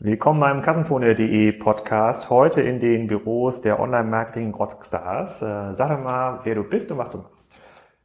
Willkommen beim Kassenzone.de Podcast. Heute in den Büros der Online-Marketing Rockstars. Äh, sag mal, wer du bist und was du machst.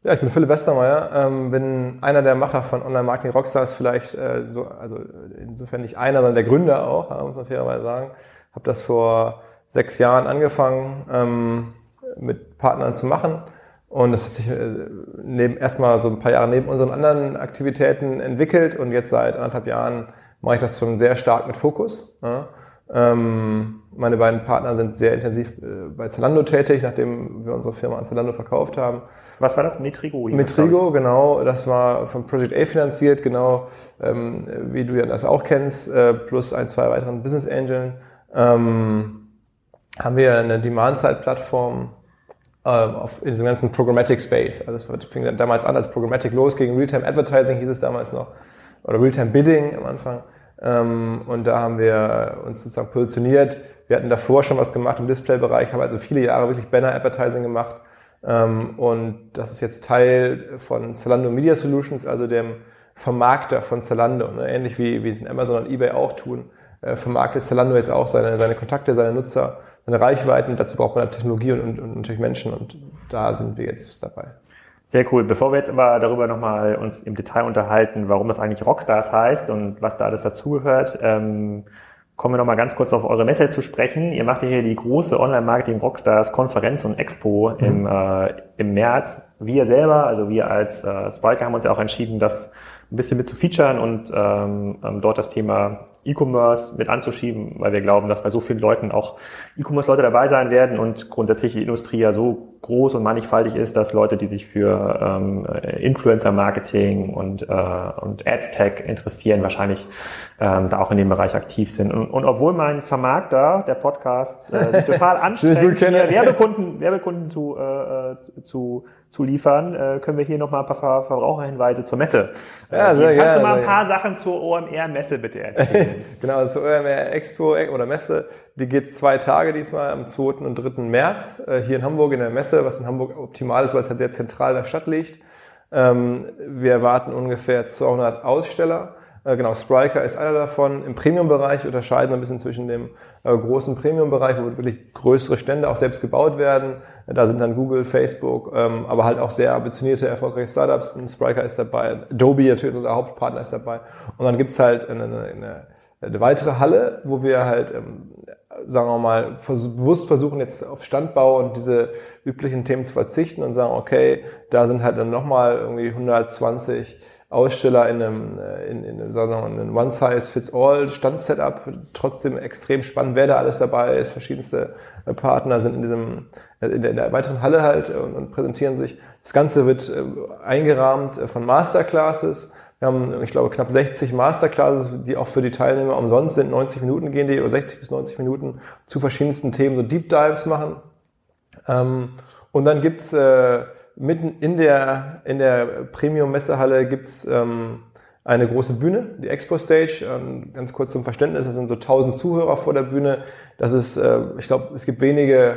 Ja, ich bin Philipp Westermeier, ähm, bin einer der Macher von Online-Marketing Rockstars, vielleicht äh, so, also insofern nicht einer, sondern der Gründer auch, muss man fairerweise sagen. Habe das vor sechs Jahren angefangen, ähm, mit Partnern zu machen. Und das hat sich äh, neben, erstmal so ein paar Jahre neben unseren anderen Aktivitäten entwickelt und jetzt seit anderthalb Jahren mache ich das schon sehr stark mit Fokus. Ja. Ähm, meine beiden Partner sind sehr intensiv äh, bei Zalando tätig, nachdem wir unsere Firma an Zalando verkauft haben. Was war das? Metrigo? Metrigo, genau. Das war von Project A finanziert, genau ähm, wie du ja das auch kennst, äh, plus ein, zwei weiteren Business Angeln. Ähm, haben wir eine Demand-Side-Plattform äh, auf in diesem ganzen Programmatic Space. Also es fing damals an als Programmatic los, gegen Realtime Advertising hieß es damals noch, oder Realtime Bidding am Anfang. Ähm, und da haben wir uns sozusagen positioniert. Wir hatten davor schon was gemacht im Display-Bereich, haben also viele Jahre wirklich Banner-Advertising gemacht. Ähm, und das ist jetzt Teil von Zalando Media Solutions, also dem Vermarkter von Zalando. Ne? Ähnlich wie, wie es in Amazon und eBay auch tun, äh, vermarktet Zalando jetzt auch seine, seine Kontakte, seine Nutzer, seine Reichweiten. Dazu braucht man Technologie und, und, und natürlich Menschen. Und da sind wir jetzt dabei. Sehr cool. Bevor wir jetzt aber darüber nochmal uns im Detail unterhalten, warum das eigentlich Rockstars heißt und was da alles dazugehört, ähm, kommen wir nochmal ganz kurz auf eure Messe zu sprechen. Ihr macht hier die große Online-Marketing Rockstars Konferenz und Expo mhm. im, äh, im März. Wir selber, also wir als äh, Spiker haben uns ja auch entschieden, das ein bisschen mit zu featuren und ähm, ähm dort das Thema E-Commerce mit anzuschieben, weil wir glauben, dass bei so vielen Leuten auch E-Commerce-Leute dabei sein werden und grundsätzlich die Industrie ja so groß und mannigfaltig ist, dass Leute, die sich für ähm, Influencer-Marketing und, äh, und Ad-Tech interessieren, wahrscheinlich ähm, da auch in dem Bereich aktiv sind. Und, und obwohl mein Vermarkter, der Podcast, äh, sich total anstrengt, Werbekunden, Werbekunden zu, äh, zu zu liefern, äh, können wir hier noch mal ein paar Verbraucherhinweise zur Messe. Äh, ja, sehr Kannst gerne, du mal ein paar Sachen zur OMR-Messe bitte erzählen? genau, zur OMR Expo oder Messe, die geht zwei Tage diesmal, am 2. und 3. März, äh, hier in Hamburg in der Messe, was in Hamburg optimal ist, weil es halt sehr zentral in der Stadt liegt. Ähm, wir erwarten ungefähr 200 Aussteller. Äh, genau, Spriker ist einer davon. Im Premium-Bereich unterscheiden wir ein bisschen zwischen dem äh, großen Premium-Bereich, wo wirklich größere Stände auch selbst gebaut werden. Da sind dann Google, Facebook, ähm, aber halt auch sehr ambitionierte, erfolgreiche Startups. Ein Spriker ist dabei, Adobe natürlich, unser Hauptpartner ist dabei. Und dann gibt's halt eine, eine, eine weitere Halle, wo wir halt, ähm, sagen wir mal, bewusst versuchen jetzt auf Standbau und diese üblichen Themen zu verzichten und sagen, okay, da sind halt dann nochmal irgendwie 120 Aussteller in einem, äh, in, in, sagen wir mal, einem One-Size-Fits-All-Stand-Setup. Trotzdem extrem spannend, wer da alles dabei ist. Verschiedenste äh, Partner sind in diesem, äh, in der, in der weiteren Halle halt und, und, präsentieren sich. Das Ganze wird eingerahmt von Masterclasses. Wir haben, ich glaube, knapp 60 Masterclasses, die auch für die Teilnehmer umsonst sind. 90 Minuten gehen die oder 60 bis 90 Minuten zu verschiedensten Themen, so Deep Dives machen. Ähm, und dann gibt's äh, mitten in der, in der Premium-Messehalle gibt's ähm, eine große Bühne, die Expo Stage. Ähm, ganz kurz zum Verständnis, das sind so 1000 Zuhörer vor der Bühne. Das ist, äh, ich glaube, es gibt wenige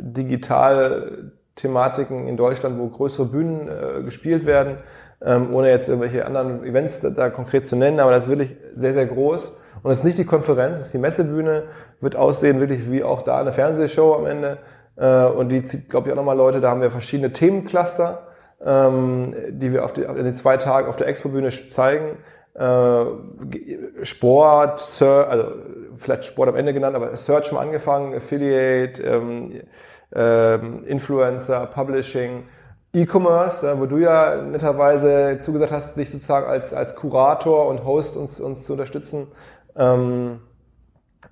Digital-Thematiken in Deutschland, wo größere Bühnen äh, gespielt werden, ähm, ohne jetzt irgendwelche anderen Events da, da, konkret zu nennen, aber das ist wirklich sehr, sehr groß. Und es ist nicht die Konferenz, es ist die Messebühne, wird aussehen wirklich wie auch da eine Fernsehshow am Ende. Äh, und die zieht, glaube ich, auch nochmal Leute. Da haben wir verschiedene Themencluster, ähm, die wir auf die, in den zwei Tagen auf der Expo-Bühne zeigen. Äh, Sport, Search, also vielleicht Sport am Ende genannt, aber Search mal angefangen, Affiliate, ähm, ähm, Influencer, Publishing, E-Commerce, äh, wo du ja netterweise zugesagt hast, dich sozusagen als, als Kurator und Host uns, uns zu unterstützen. Ähm,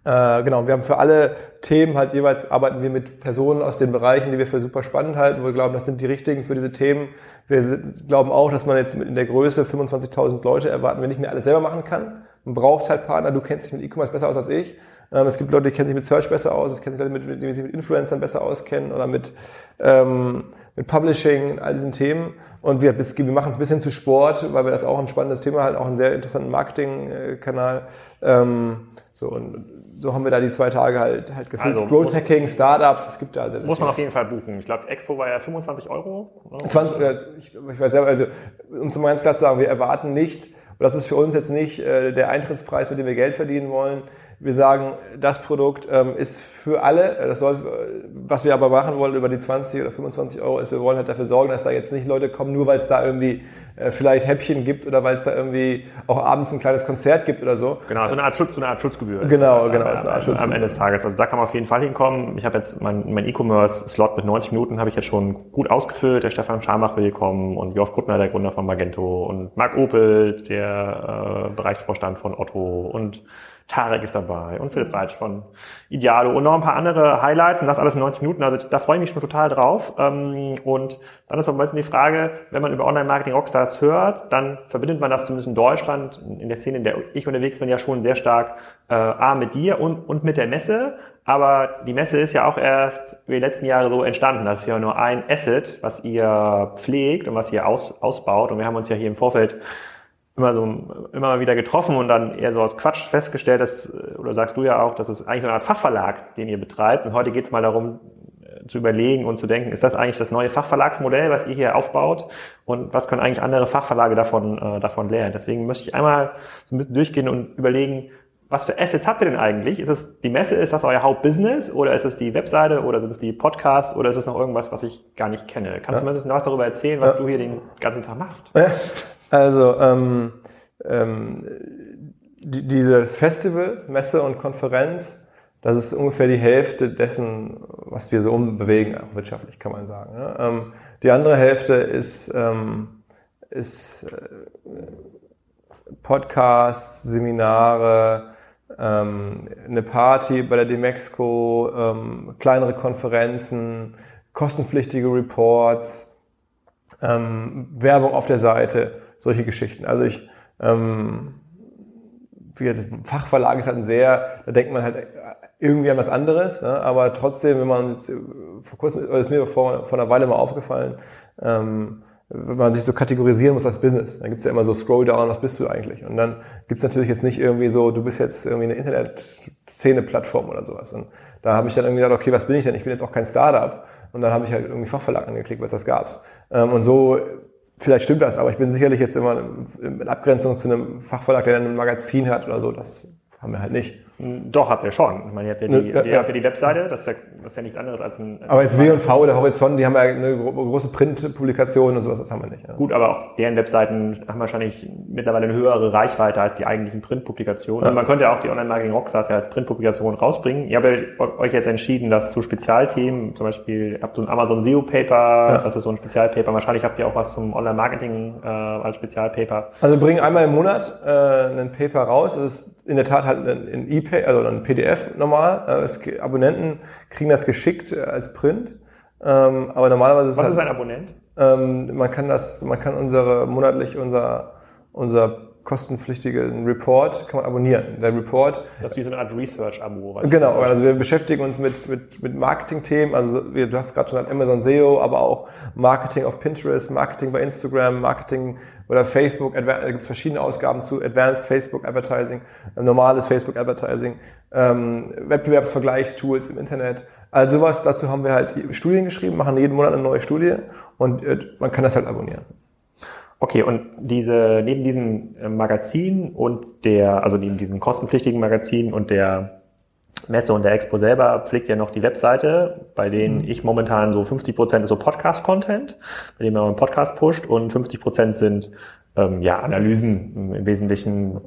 äh, genau, wir haben für alle Themen halt jeweils arbeiten wir mit Personen aus den Bereichen, die wir für super spannend halten, wo wir glauben, das sind die richtigen für diese Themen. Wir glauben auch, dass man jetzt in der Größe 25.000 Leute erwarten, wir nicht mehr alles selber machen kann. Man braucht halt Partner. Du kennst dich mit E-Commerce besser aus als ich. Ähm, es gibt Leute, die kennen sich mit Search besser aus. Es kennen sich Leute, mit, die sich mit Influencern besser auskennen oder mit, ähm, mit Publishing, all diesen Themen. Und wir, wir machen es ein bisschen zu Sport, weil wir das auch ein spannendes Thema halten, auch einen sehr interessanten Marketingkanal. Ähm, so, und so haben wir da die zwei Tage halt, halt gefüllt. Also Growth Hacking, Startups, es gibt da. Also muss man auf jeden Fall buchen. Ich glaube, Expo war ja 25 Euro. 20, äh, ich, ich weiß selber, also, um es mal ganz klar zu sagen, wir erwarten nicht, und das ist für uns jetzt nicht äh, der Eintrittspreis, mit dem wir Geld verdienen wollen. Wir sagen, das Produkt ähm, ist für alle. Das soll, was wir aber machen wollen über die 20 oder 25 Euro, ist, wir wollen halt dafür sorgen, dass da jetzt nicht Leute kommen, nur weil es da irgendwie äh, vielleicht Häppchen gibt oder weil es da irgendwie auch abends ein kleines Konzert gibt oder so. Genau, so eine Art, Schutz, so eine Art Schutzgebühr. Genau, genau, am, ist eine Art Schutzgebühr. Am Ende des Tages. Also da kann man auf jeden Fall hinkommen. Ich habe jetzt mein, mein E-Commerce-Slot mit 90 Minuten habe ich jetzt schon gut ausgefüllt. Der Stefan Schamach will kommen und Jörg Kuttner, der Gründer von Magento und Marc Opel, der äh, Bereichsvorstand von Otto und Tarek ist dabei und Philipp Reitsch von Idealo und noch ein paar andere Highlights und das alles in 90 Minuten. Also da freue ich mich schon total drauf. Ähm, und dann ist auch ein bisschen die Frage, wenn man über Online-Marketing Rockstars hört, dann verbindet man das zumindest in Deutschland, in der Szene, in der ich unterwegs bin, ja schon sehr stark äh, A mit dir und, und mit der Messe. Aber die Messe ist ja auch erst über die letzten Jahre so entstanden. Das ist ja nur ein Asset, was ihr pflegt und was ihr aus, ausbaut. Und wir haben uns ja hier im Vorfeld immer so immer mal wieder getroffen und dann eher so aus Quatsch festgestellt, dass, oder sagst du ja auch, dass es eigentlich so eine Art Fachverlag, den ihr betreibt. Und heute geht es mal darum, äh, zu überlegen und zu denken, ist das eigentlich das neue Fachverlagsmodell, was ihr hier aufbaut? Und was können eigentlich andere Fachverlage davon, äh, davon lernen? Deswegen möchte ich einmal so ein bisschen durchgehen und überlegen, was für Assets habt ihr denn eigentlich? Ist es die Messe, ist das euer Hauptbusiness oder ist es die Webseite oder sind es die Podcasts oder ist es noch irgendwas, was ich gar nicht kenne? Kannst ja. du mir ein bisschen was darüber erzählen, was ja. du hier den ganzen Tag machst? Ja. Also ähm, ähm, die, dieses Festival, Messe und Konferenz, das ist ungefähr die Hälfte dessen, was wir so umbewegen, auch wirtschaftlich kann man sagen. Ne? Ähm, die andere Hälfte ist, ähm, ist äh, Podcasts, Seminare, ähm, eine Party bei der Demexco, ähm, kleinere Konferenzen, kostenpflichtige Reports, Werbung auf der Seite solche Geschichten. Also ich, ähm, Fachverlag ist halt ein sehr, da denkt man halt irgendwie an was anderes, ne? aber trotzdem, wenn man jetzt, vor kurzem, oder ist mir vor, vor einer Weile mal aufgefallen, ähm, wenn man sich so kategorisieren muss als Business, dann gibt's ja immer so Scroll-Down, was bist du eigentlich? Und dann gibt's natürlich jetzt nicht irgendwie so, du bist jetzt irgendwie eine Internet-Szene-Plattform oder sowas. Und da habe ich dann irgendwie gesagt, okay, was bin ich denn? Ich bin jetzt auch kein Startup. Und dann habe ich halt irgendwie Fachverlag angeklickt, was das gab's. Ähm, und so Vielleicht stimmt das, aber ich bin sicherlich jetzt immer in Abgrenzung zu einem Fachverlag, der ein Magazin hat oder so. Das haben wir halt nicht. Doch, habt ihr schon. Ich meine, ihr habt ja die, ja, ja. Habt ja die Webseite, das ist ja, das ist ja nichts anderes als ein... Aber jetzt W&V oder Horizont, die haben ja eine große Printpublikation und sowas, das haben wir nicht. Ja. Gut, aber auch deren Webseiten haben wahrscheinlich mittlerweile eine höhere Reichweite als die eigentlichen Printpublikationen. Und man könnte ja auch die Online-Marketing Rockstars ja als Printpublikation rausbringen. Ihr habt euch jetzt entschieden, dass zu Spezialthemen, zum Beispiel, ihr habt so ein Amazon SEO Paper, das ist so ein Spezialpaper. Wahrscheinlich habt ihr auch was zum Online-Marketing äh, als Spezialpaper. Also bringen einmal im Monat äh, ein Paper raus. Das ist in der Tat halt ein E-Pay, also ein PDF normal. Es, Abonnenten kriegen das geschickt äh, als Print. Ähm, aber normalerweise ist Was halt, ist ein Abonnent? Ähm, man kann das, man kann unsere monatlich unser unser kostenpflichtigen Report kann man abonnieren. Der Report. Das ist wie so eine Art Research-Abo. Genau, also wir beschäftigen uns mit, mit, mit Marketing-Themen. Also wir, du hast gerade schon gesagt, Amazon SEO, aber auch Marketing auf Pinterest, Marketing bei Instagram, Marketing oder Facebook. Da gibt es verschiedene Ausgaben zu Advanced Facebook Advertising, normales Facebook Advertising, ähm, Wettbewerbsvergleichstools im Internet. Also sowas, dazu haben wir halt Studien geschrieben, machen jeden Monat eine neue Studie und äh, man kann das halt abonnieren. Okay, und diese, neben diesem äh, Magazin und der, also neben diesem kostenpflichtigen Magazin und der Messe und der Expo selber pflegt ja noch die Webseite, bei denen mhm. ich momentan so 50 Prozent ist so Podcast-Content, bei dem man einen Podcast pusht und 50 Prozent sind ähm, ja Analysen im Wesentlichen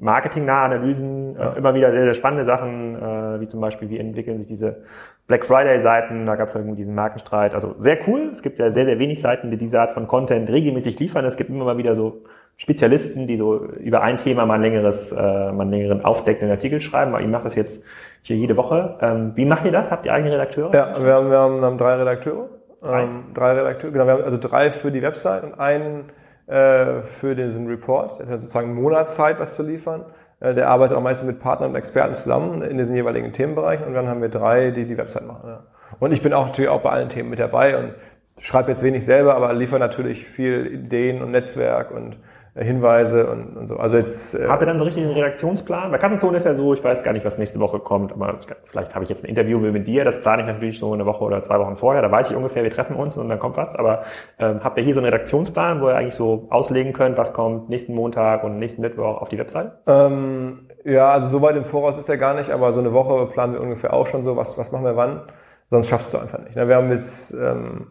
marketingnahe Analysen, äh, ja. äh, immer wieder sehr, sehr spannende Sachen, äh, wie zum Beispiel, wie entwickeln sich diese Black Friday-Seiten, da gab es irgendwie diesen Markenstreit. Also sehr cool. Es gibt ja sehr, sehr wenig Seiten, die diese Art von Content regelmäßig liefern. Es gibt immer mal wieder so Spezialisten, die so über ein Thema mal ein längeres, äh, mal einen längeren aufdeckenden Artikel schreiben. Aber ich mache das jetzt hier jede Woche. Ähm, wie macht ihr das? Habt ihr eigene Redakteure? Ja, wir haben, wir haben, wir haben drei Redakteure. Drei. Ähm, drei Redakteure, genau. Wir haben also drei für die Website und einen äh, für diesen Report. Der hat sozusagen einen Monat Zeit, was zu liefern. Äh, der arbeitet auch meistens mit Partnern und Experten zusammen in diesen jeweiligen Themenbereichen und dann haben wir drei, die die Website machen. Ja. Und ich bin auch natürlich auch bei allen Themen mit dabei und schreibe jetzt wenig selber, aber liefere natürlich viel Ideen und Netzwerk und Hinweise und, und so. Also jetzt. Äh Habt ihr dann so richtig einen Redaktionsplan? Bei Kassenzone ist ja so, ich weiß gar nicht, was nächste Woche kommt, aber vielleicht habe ich jetzt ein Interview mit dir, das plane ich natürlich so eine Woche oder zwei Wochen vorher, da weiß ich ungefähr, wir treffen uns und dann kommt was. Aber ähm, habt ihr hier so einen Redaktionsplan, wo ihr eigentlich so auslegen könnt, was kommt nächsten Montag und nächsten Mittwoch auf die Website? Ähm, ja, also so weit im Voraus ist er gar nicht, aber so eine Woche planen wir ungefähr auch schon so, was, was machen wir wann. Sonst schaffst du einfach nicht. Ne? Wir haben jetzt ähm,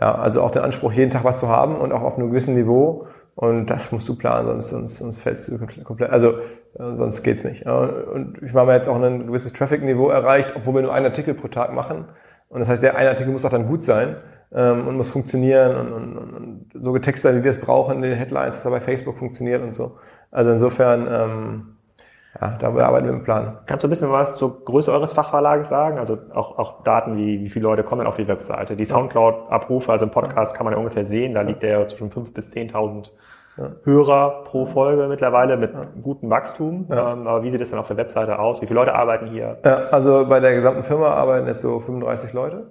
ja, also auch den Anspruch, jeden Tag was zu haben und auch auf einem gewissen Niveau. Und das musst du planen, sonst, sonst, sonst fällst du komplett, also äh, sonst geht's nicht. Und ich war mir jetzt auch ein gewisses Traffic-Niveau erreicht, obwohl wir nur einen Artikel pro Tag machen. Und das heißt, der eine Artikel muss auch dann gut sein ähm, und muss funktionieren und, und, und so getextet sein, wie wir es brauchen in den Headlines, dass er bei Facebook funktioniert und so. Also insofern, ähm, ja, da arbeiten wir mit dem Plan. Kannst du ein bisschen was zur Größe eures Fachverlages sagen? Also auch, auch Daten wie, wie viele Leute kommen auf die Webseite? Die Soundcloud-Abrufe, also im Podcast kann man ja ungefähr sehen, da liegt der ja zwischen 5.000 bis 10.000 ja. Hörer pro Folge mittlerweile mit ja. gutem Wachstum. Ja. Ähm, aber wie sieht es denn auf der Webseite aus? Wie viele Leute arbeiten hier? Ja, also bei der gesamten Firma arbeiten jetzt so 35 Leute.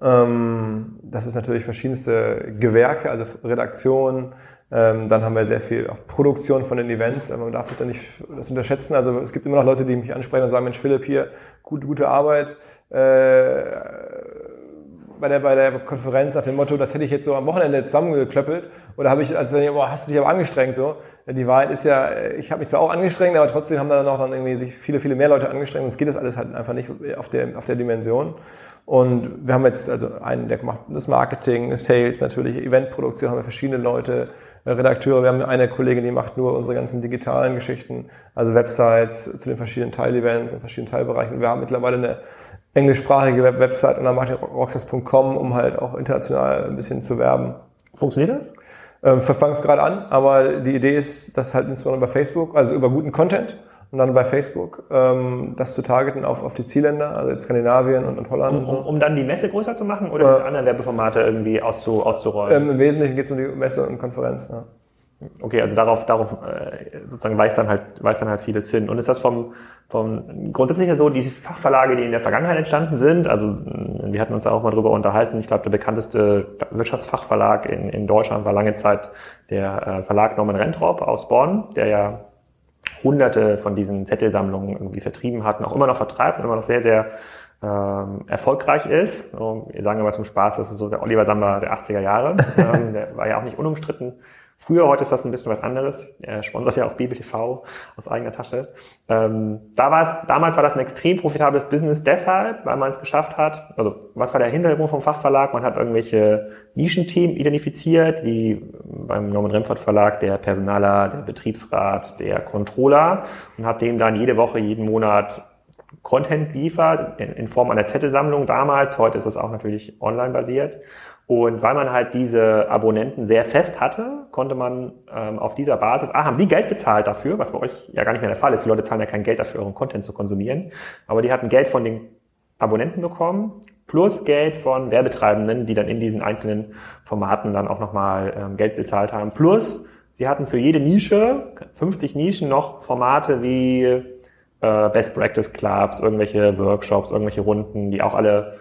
Ähm, das ist natürlich verschiedenste Gewerke, also Redaktion, ähm, dann haben wir sehr viel auch Produktion von den Events, aber man darf sich da nicht das unterschätzen. Also es gibt immer noch Leute, die mich ansprechen und sagen, Mensch Philipp, hier, gut, gute Arbeit. Äh, bei der, bei der Konferenz nach dem Motto, das hätte ich jetzt so am Wochenende zusammengeklöppelt. Oder habe ich, also boah, hast du dich aber angestrengt so. Die Wahrheit ist ja, ich habe mich zwar auch angestrengt, aber trotzdem haben da noch dann irgendwie sich viele, viele mehr Leute angestrengt. Und es geht das alles halt einfach nicht auf der, auf der Dimension. Und wir haben jetzt also einen, der macht das Marketing, Sales natürlich, Eventproduktion, haben wir verschiedene Leute, Redakteure. Wir haben eine Kollegin, die macht nur unsere ganzen digitalen Geschichten, also Websites zu den verschiedenen Teilevents in verschiedenen Teilbereichen. Wir haben mittlerweile eine englischsprachige Website unter martinrockstars.com, um halt auch international ein bisschen zu werben. Funktioniert das? Ähm, Verfangen es gerade an, aber die Idee ist, dass halt insbesondere bei Facebook, also über guten Content, und dann bei Facebook ähm, das zu targeten auf, auf die Zielländer, also Skandinavien und, und Holland um, und so. Um, um dann die Messe größer zu machen oder äh, andere Werbeformate irgendwie auszu, auszurollen? Ähm, Im Wesentlichen geht es um die Messe und Konferenz. Ja. Okay, also darauf, darauf äh, sozusagen weist dann halt, weist dann halt vieles hin. Und ist das vom, vom grundsätzlich so, diese Fachverlage, die in der Vergangenheit entstanden sind, also wir hatten uns auch mal drüber unterhalten, ich glaube, der bekannteste Wirtschaftsfachverlag in, in Deutschland war lange Zeit der äh, Verlag Norman Rentrop aus Bonn, der ja hunderte von diesen Zettelsammlungen irgendwie vertrieben hat und auch immer noch vertreibt und immer noch sehr, sehr ähm, erfolgreich ist. So, wir sagen immer zum Spaß, das ist so der Oliver Sammler der 80er Jahre. ähm, der war ja auch nicht unumstritten. Früher, heute ist das ein bisschen was anderes. Er sponsert ja auch BBTV aus eigener Tasche. Ähm, da war es, damals war das ein extrem profitables Business deshalb, weil man es geschafft hat. Also, was war der Hintergrund vom Fachverlag? Man hat irgendwelche Nischenthemen identifiziert, wie beim Norman Remford Verlag der Personaler, der Betriebsrat, der Controller und hat dem dann jede Woche, jeden Monat Content liefert in, in Form einer Zettelsammlung damals. Heute ist es auch natürlich online basiert. Und weil man halt diese Abonnenten sehr fest hatte, konnte man ähm, auf dieser Basis, ah, haben die Geld bezahlt dafür, was bei euch ja gar nicht mehr der Fall ist. Die Leute zahlen ja kein Geld dafür, euren Content zu konsumieren. Aber die hatten Geld von den Abonnenten bekommen, plus Geld von Werbetreibenden, die dann in diesen einzelnen Formaten dann auch nochmal ähm, Geld bezahlt haben. Plus, sie hatten für jede Nische, 50 Nischen, noch Formate wie äh, Best Practice Clubs, irgendwelche Workshops, irgendwelche Runden, die auch alle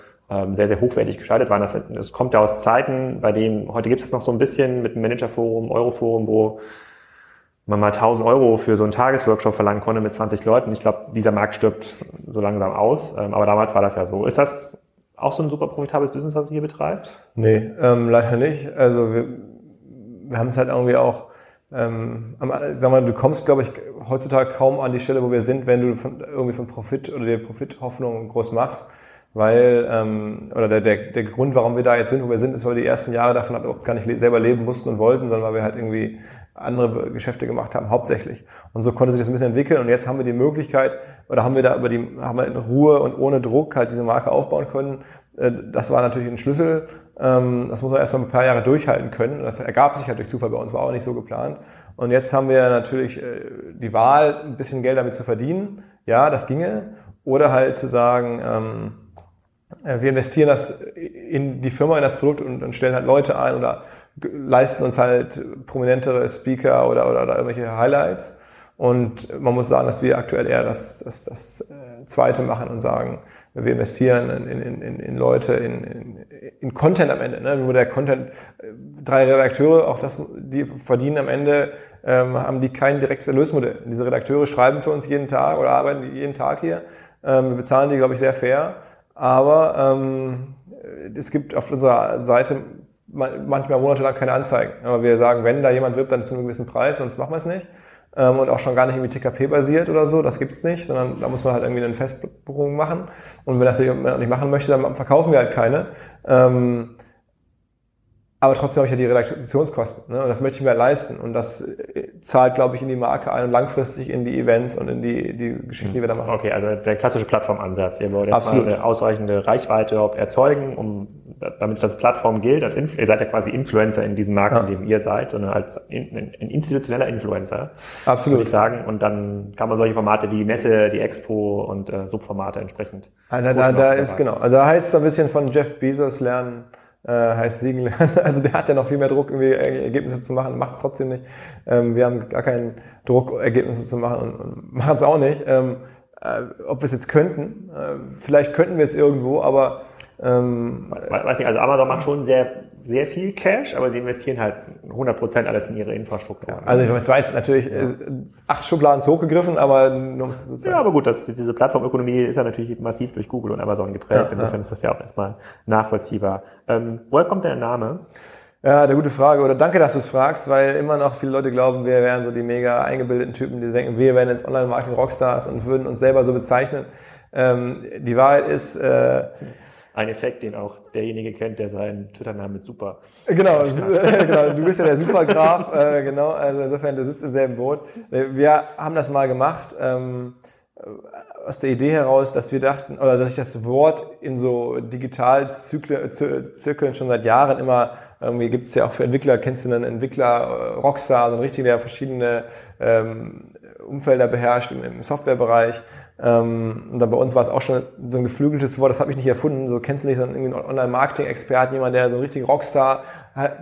sehr, sehr hochwertig geschaltet waren. Das, das kommt ja aus Zeiten, bei denen, heute gibt es noch so ein bisschen mit dem Managerforum, Euroforum, wo man mal 1000 Euro für so einen Tagesworkshop verlangen konnte mit 20 Leuten. Ich glaube, dieser Markt stirbt so langsam aus. Ähm, aber damals war das ja so. Ist das auch so ein super profitables Business, was ihr hier betreibt? Nee, ähm, leider nicht. Also wir, wir haben es halt irgendwie auch, ähm, sag mal, du kommst, glaube ich, heutzutage kaum an die Stelle, wo wir sind, wenn du von, irgendwie von Profit oder der Profithoffnung groß machst weil, ähm, oder der, der, der Grund, warum wir da jetzt sind, wo wir sind, ist, weil wir die ersten Jahre davon halt auch gar nicht selber leben mussten und wollten, sondern weil wir halt irgendwie andere Geschäfte gemacht haben, hauptsächlich. Und so konnte sich das ein bisschen entwickeln und jetzt haben wir die Möglichkeit, oder haben wir da über die, haben wir in Ruhe und ohne Druck halt diese Marke aufbauen können. Äh, das war natürlich ein Schlüssel. Ähm, das muss man erstmal ein paar Jahre durchhalten können. Das ergab sich halt durch Zufall bei uns, war auch nicht so geplant. Und jetzt haben wir natürlich äh, die Wahl, ein bisschen Geld damit zu verdienen. Ja, das ginge. Oder halt zu sagen, ähm, äh, wir investieren das in die Firma, in das Produkt und, und stellen halt Leute ein oder leisten uns halt prominentere Speaker oder, oder, oder irgendwelche Highlights. Und man muss sagen, dass wir aktuell eher das, das, das äh, Zweite machen und sagen, wir investieren in, in, in, in Leute, in, in, in Content am Ende. Ne? Wo der Content, äh, drei Redakteure, auch das, die verdienen am Ende, ähm, haben die kein direktes Erlösmodell. Diese Redakteure schreiben für uns jeden Tag oder arbeiten jeden Tag hier. Ähm, wir bezahlen die, glaube ich, sehr fair. Aber ähm, es gibt auf unserer Seite manchmal monatelang keine Anzeigen. Aber wir sagen, wenn da jemand wirbt, dann zu einem gewissen Preis, sonst machen wir es nicht ähm, und auch schon gar nicht irgendwie TKP-basiert oder so, das gibt's nicht, sondern da muss man halt irgendwie eine Festbuchung machen. Und wenn das jemand nicht machen möchte, dann verkaufen wir halt keine. Ähm, aber trotzdem habe ich ja die Redaktionskosten. Ne? Und das möchte ich mir leisten. Und das äh, zahlt, glaube ich, in die Marke ein und langfristig in die Events und in die, die Geschichten, die wir da machen. Okay, also der klassische Plattformansatz. Ihr wollt jetzt eine ausreichende Reichweite erzeugen, um damit es als Plattform gilt, als Influ ihr seid ja quasi Influencer in diesem Markt, ja. in dem ihr seid, sondern als in, ein institutioneller Influencer. Absolut. Würde ich sagen. Und dann kann man solche Formate wie Messe, die Expo und äh, Subformate entsprechend. Ah, da, da, da ist genau. Also da heißt es ein bisschen von Jeff Bezos lernen, äh, heißt Siegen lernen. Also der hat ja noch viel mehr Druck, irgendwie Ergebnisse zu machen, macht es trotzdem nicht. Ähm, wir haben gar keinen Druck, Ergebnisse zu machen und, und machen es auch nicht. Ähm, äh, ob wir es jetzt könnten, äh, vielleicht könnten wir es irgendwo, aber ähm, Weiß nicht, also Amazon macht schon sehr, sehr viel Cash, aber sie investieren halt 100% alles in ihre Infrastruktur. Also ich weiß, war jetzt natürlich ja. Äh, acht Schubladen zu hoch gegriffen, aber nur Ja, aber gut, das, diese Plattformökonomie ist ja natürlich massiv durch Google und Amazon geprägt. Ja, Insofern ja. ist das ja auch erstmal nachvollziehbar. Ähm, woher kommt der Name? Ja, eine gute Frage. Oder danke, dass du es fragst, weil immer noch viele Leute glauben, wir wären so die mega eingebildeten Typen, die denken, wir wären jetzt Online-Marketing-Rockstars und würden uns selber so bezeichnen. Ähm, die Wahrheit ist, äh, ein Effekt, den auch derjenige kennt, der seinen Twitter-Namen mit Super. Genau, genau, du bist ja der Supergraf, äh, genau, also insofern, du sitzt im selben Boot. Wir haben das mal gemacht, ähm, aus der Idee heraus, dass wir dachten, oder dass ich das Wort in so Digital-Zirkeln schon seit Jahren immer, irgendwie gibt es ja auch für Entwickler, kennst du einen Entwickler, äh, Rockstar, so ein richtiger, der verschiedene ähm, Umfelder beherrscht im, im Softwarebereich. Ähm, und dann bei uns war es auch schon so ein geflügeltes Wort, das habe ich nicht erfunden. So kennst du nicht so einen Online-Marketing-Experten, jemand, der so ein richtiger Rockstar,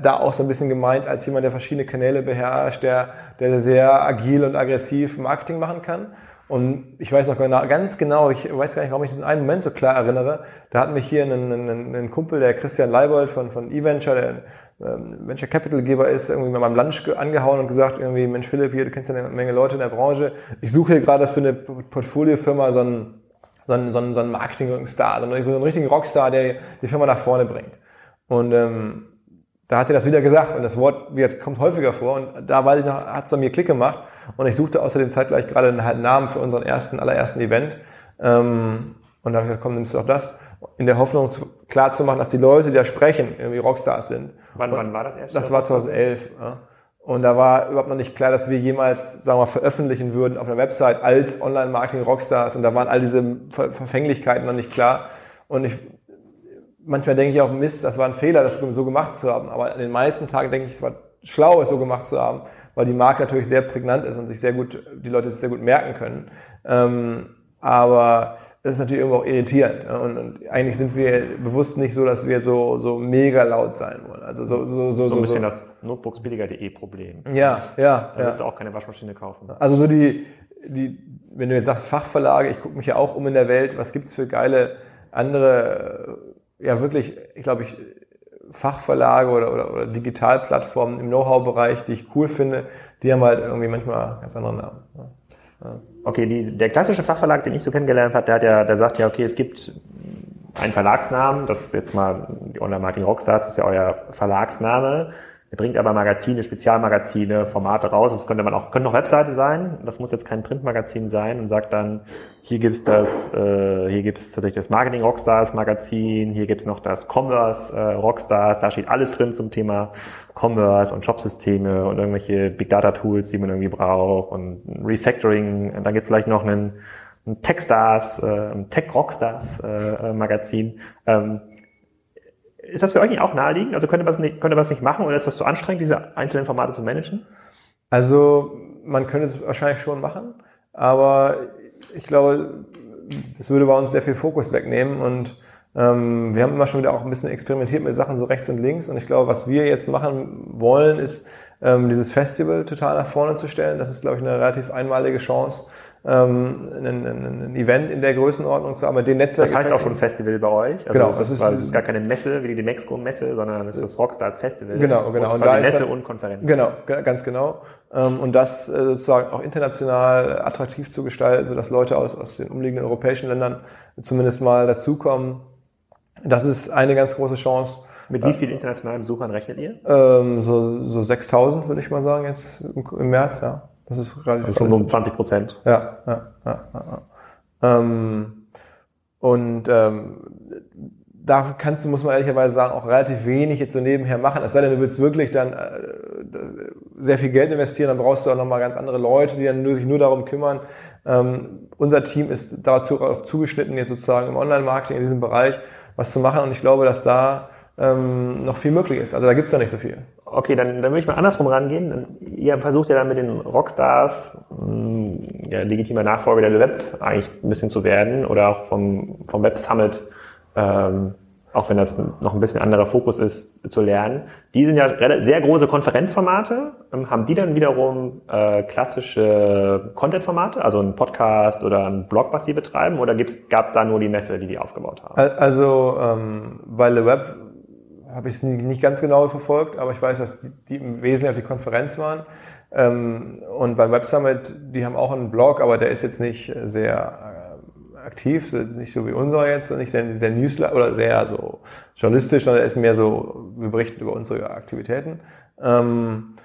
da auch so ein bisschen gemeint als jemand, der verschiedene Kanäle beherrscht, der, der sehr agil und aggressiv Marketing machen kann. Und ich weiß noch genau, ganz genau, ich weiß gar nicht, warum ich diesen einen Moment so klar erinnere. Da hat mich hier ein, ein, ein Kumpel, der Christian Leibold von, von eVenture, der ähm, Venture Capital Geber ist, irgendwie bei meinem Lunch angehauen und gesagt, irgendwie, Mensch Philipp, hier, du kennst ja eine Menge Leute in der Branche. Ich suche hier gerade für eine Portfoliofirma so einen, so einen, so einen, so einen Marketing-Star, so einen richtigen Rockstar, der die Firma nach vorne bringt. Und ähm, da hat er das wieder gesagt und das Wort wird, kommt häufiger vor und da weiß ich noch, hat es bei mir Klick gemacht und ich suchte außerdem zeitgleich gerade einen Namen für unseren ersten, allerersten Event ähm, und da habe ich gesagt, komm, nimmst du doch das, in der Hoffnung zu, klar zu machen, dass die Leute, die da sprechen, irgendwie Rockstars sind. Wann, wann war das erste? Das war 2011. Ja. Und da war überhaupt noch nicht klar, dass wir jemals, sagen wir mal, veröffentlichen würden auf einer Website als Online-Marketing-Rockstars. Und da waren all diese Ver Verfänglichkeiten noch nicht klar. Und ich manchmal denke ich auch, Mist, das war ein Fehler, das so gemacht zu haben. Aber an den meisten Tagen denke ich, es war schlau, es so gemacht zu haben, weil die Marke natürlich sehr prägnant ist und sich sehr gut, die Leute es sehr gut merken können. Ähm, aber das ist natürlich irgendwo auch irritierend. Und, und, eigentlich sind wir bewusst nicht so, dass wir so, so mega laut sein wollen. Also so, so, so, so ein bisschen so. das Notebooksbilliger.de Problem. Ja, ja. Da wirst du auch keine Waschmaschine kaufen. Also so die, die, wenn du jetzt sagst Fachverlage, ich gucke mich ja auch um in der Welt, was gibt's für geile andere ja wirklich, ich glaube ich, Fachverlage oder, oder, oder Digitalplattformen im Know-how-Bereich, die ich cool finde, die haben halt irgendwie manchmal ganz andere Namen. Ja. Okay, die, der klassische Fachverlag, den ich so kennengelernt habe, der hat ja, der sagt ja, okay, es gibt einen Verlagsnamen, das ist jetzt mal die Online-Marketing Rockstars, das ist ja euer Verlagsname. Er bringt aber Magazine, Spezialmagazine, Formate raus. Das könnte man auch, könnte auch Webseite sein. Das muss jetzt kein Printmagazin sein und sagt dann, hier gibt's das, äh, hier gibt's tatsächlich das Marketing Rockstars Magazin, hier gibt's noch das Commerce äh, Rockstars. Da steht alles drin zum Thema Commerce und Shopsysteme und irgendwelche Big Data Tools, die man irgendwie braucht und Refactoring. Und dann gibt's vielleicht noch einen, ein Techstars, äh, Tech Rockstars äh, Magazin. Ähm, ist das für euch nicht auch naheliegend? Also könnte man es nicht, könnte man es nicht machen oder ist das zu anstrengend, diese einzelnen Formate zu managen? Also man könnte es wahrscheinlich schon machen, aber ich glaube, es würde bei uns sehr viel Fokus wegnehmen und Ähm, wir haben immer schon wieder auch ein bisschen experimentiert mit Sachen so rechts und links und ich glaube, was wir jetzt machen wollen, ist ähm, dieses Festival total nach vorne zu stellen. Das ist, glaube ich, eine relativ einmalige Chance, ähm, ein, ein, Event in der Größenordnung zu haben, mit den Netzwerken. Das heißt auch schon Festival bei euch? Also genau. Das ist, das ist gar keine Messe wie die Mexiko-Messe, sondern es ist das Rockstars Festival. Genau, genau. Und da Messe ist, und Konferenz. Genau, ganz genau. Ähm, und das äh, sozusagen auch international attraktiv zu gestalten, sodass Leute aus, aus den umliegenden europäischen Ländern zumindest mal dazukommen. Das ist eine ganz große Chance. Mit wie vielen internationalen Besuchern rechnet ihr? Ähm, so, so 6000 würde ich mal sagen jetzt im März, ja. Das ist relativ also schon um 20 Prozent. Ja, ja, ja. ja, ja. Ähm, und ähm, da kannst du, muss man ehrlicherweise sagen, auch relativ wenig jetzt so nebenher machen. Es sei denn, du willst wirklich dann äh, sehr viel Geld investieren, dann brauchst du auch nochmal ganz andere Leute, die dann nur, sich nur darum kümmern. Ähm, unser Team ist dazu darauf zugeschnitten, jetzt sozusagen im Online-Marketing in diesem Bereich was zu machen. Und ich glaube, dass da ähm, noch viel möglich ist. Also da gibt's da nicht so viel. Okay, dann, dann würde ich mal andersrum rangehen. Ihr versucht ja dann mit den Rockstars mh, ja, legitimer Nachfolger der Web eigentlich ein bisschen zu werden oder auch vom, vom Web Summit, ähm, auch wenn das noch ein bisschen anderer Fokus ist, zu lernen. Die sind ja sehr große Konferenzformate. Ähm, haben die dann wiederum äh, klassische Content-Formate, also ein Podcast oder ein Blog, was sie betreiben, oder gab es da nur die Messe, die die aufgebaut haben? Also ähm, bei Le Web habe ich es nicht ganz genau verfolgt, aber ich weiß, dass die, die im Wesentlichen auf die Konferenz waren. Ähm, und beim Web Summit, die haben auch einen Blog, aber der ist jetzt nicht sehr äh, aktiv, nicht so wie unser jetzt, nicht sehr, sehr Newsletter oder sehr so journalistisch, sondern er ist mehr so, wir berichten über unsere Aktivitäten. Ähm,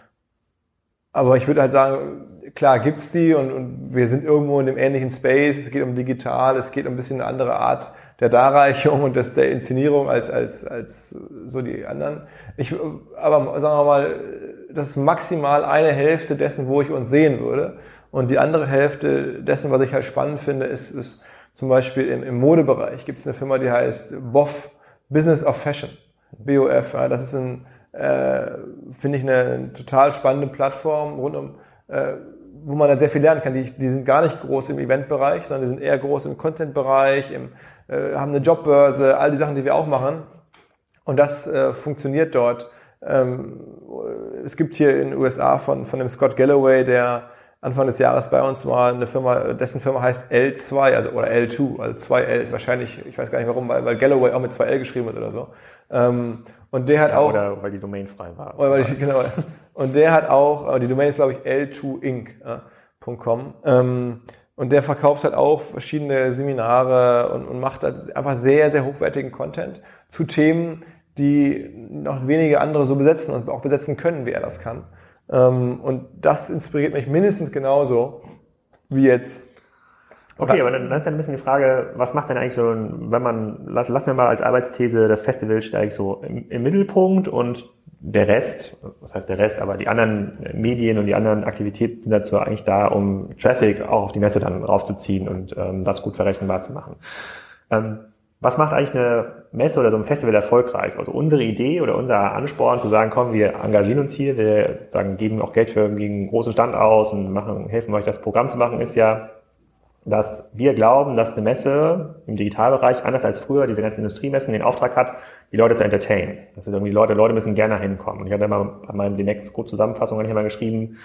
aber ich würde halt sagen, klar gibt's die und, und wir sind irgendwo in dem ähnlichen Space, es geht um digital, es geht um ein bisschen eine andere Art der Darreichung und des, der Inszenierung als, als, als so die anderen. Ich, aber sagen wir mal, das ist maximal eine Hälfte dessen, wo ich uns sehen würde. Und die andere Hälfte dessen, was ich halt spannend finde, ist, ist zum Beispiel im, im Modebereich gibt es eine Firma, die heißt BOF, Business of Fashion, BOF. Ja, das ist ein, äh, finde ich, eine, total spannende Plattform rund um äh, wo man dann sehr viel lernen kann. Die, die sind gar nicht groß im Eventbereich, sondern die sind eher groß im Content-Bereich, im, äh, haben eine Jobbörse, all die Sachen, die wir auch machen. Und das äh, funktioniert dort. Ähm, es gibt hier in den USA von, von dem Scott Galloway, der Anfang des Jahres bei uns war, eine Firma, dessen Firma heißt L2, also oder L2, also zwei Ls, wahrscheinlich, ich weiß gar nicht warum, weil, weil Galloway auch mit zwei L geschrieben wird oder so. Ähm, und der hat ja, auch. Oder weil die Domain frei war. Oder weil ich, genau. Und der hat auch, äh, die Domain ist glaube ich l2inc.com. Ähm, und der verkauft halt auch verschiedene Seminare und, und macht halt einfach sehr, sehr hochwertigen Content zu Themen, die noch wenige andere so besetzen und auch besetzen können, wie er das kann. Ähm, und das inspiriert mich mindestens genauso wie jetzt Okay, aber dann, ist dann ein bisschen die Frage, was macht denn eigentlich so, wenn man, lass, lassen wir mal als Arbeitsthese, das Festival steigt so im, im Mittelpunkt und der Rest, was heißt der Rest, aber die anderen Medien und die anderen Aktivitäten sind dazu eigentlich da, um Traffic auch auf die Messe dann raufzuziehen und ähm, das gut verrechenbar zu machen. Ähm, was macht eigentlich eine Messe oder so ein Festival erfolgreich? Also unsere Idee oder unser Ansporn zu sagen, komm, wir engagieren uns hier, wir sagen, geben auch Geld für einen großen Stand aus und machen, helfen euch das Programm zu machen, ist ja, dass wir glauben, dass eine Messe im Digitalbereich, anders als früher, diese ganzen Industriemessen, den Auftrag hat, die Leute zu entertainen. Das sind irgendwie Leute, Leute müssen gerne hinkommen. Und ich hatte immer bei meinem Denex Code Zusammenfassung ich immer geschrieben,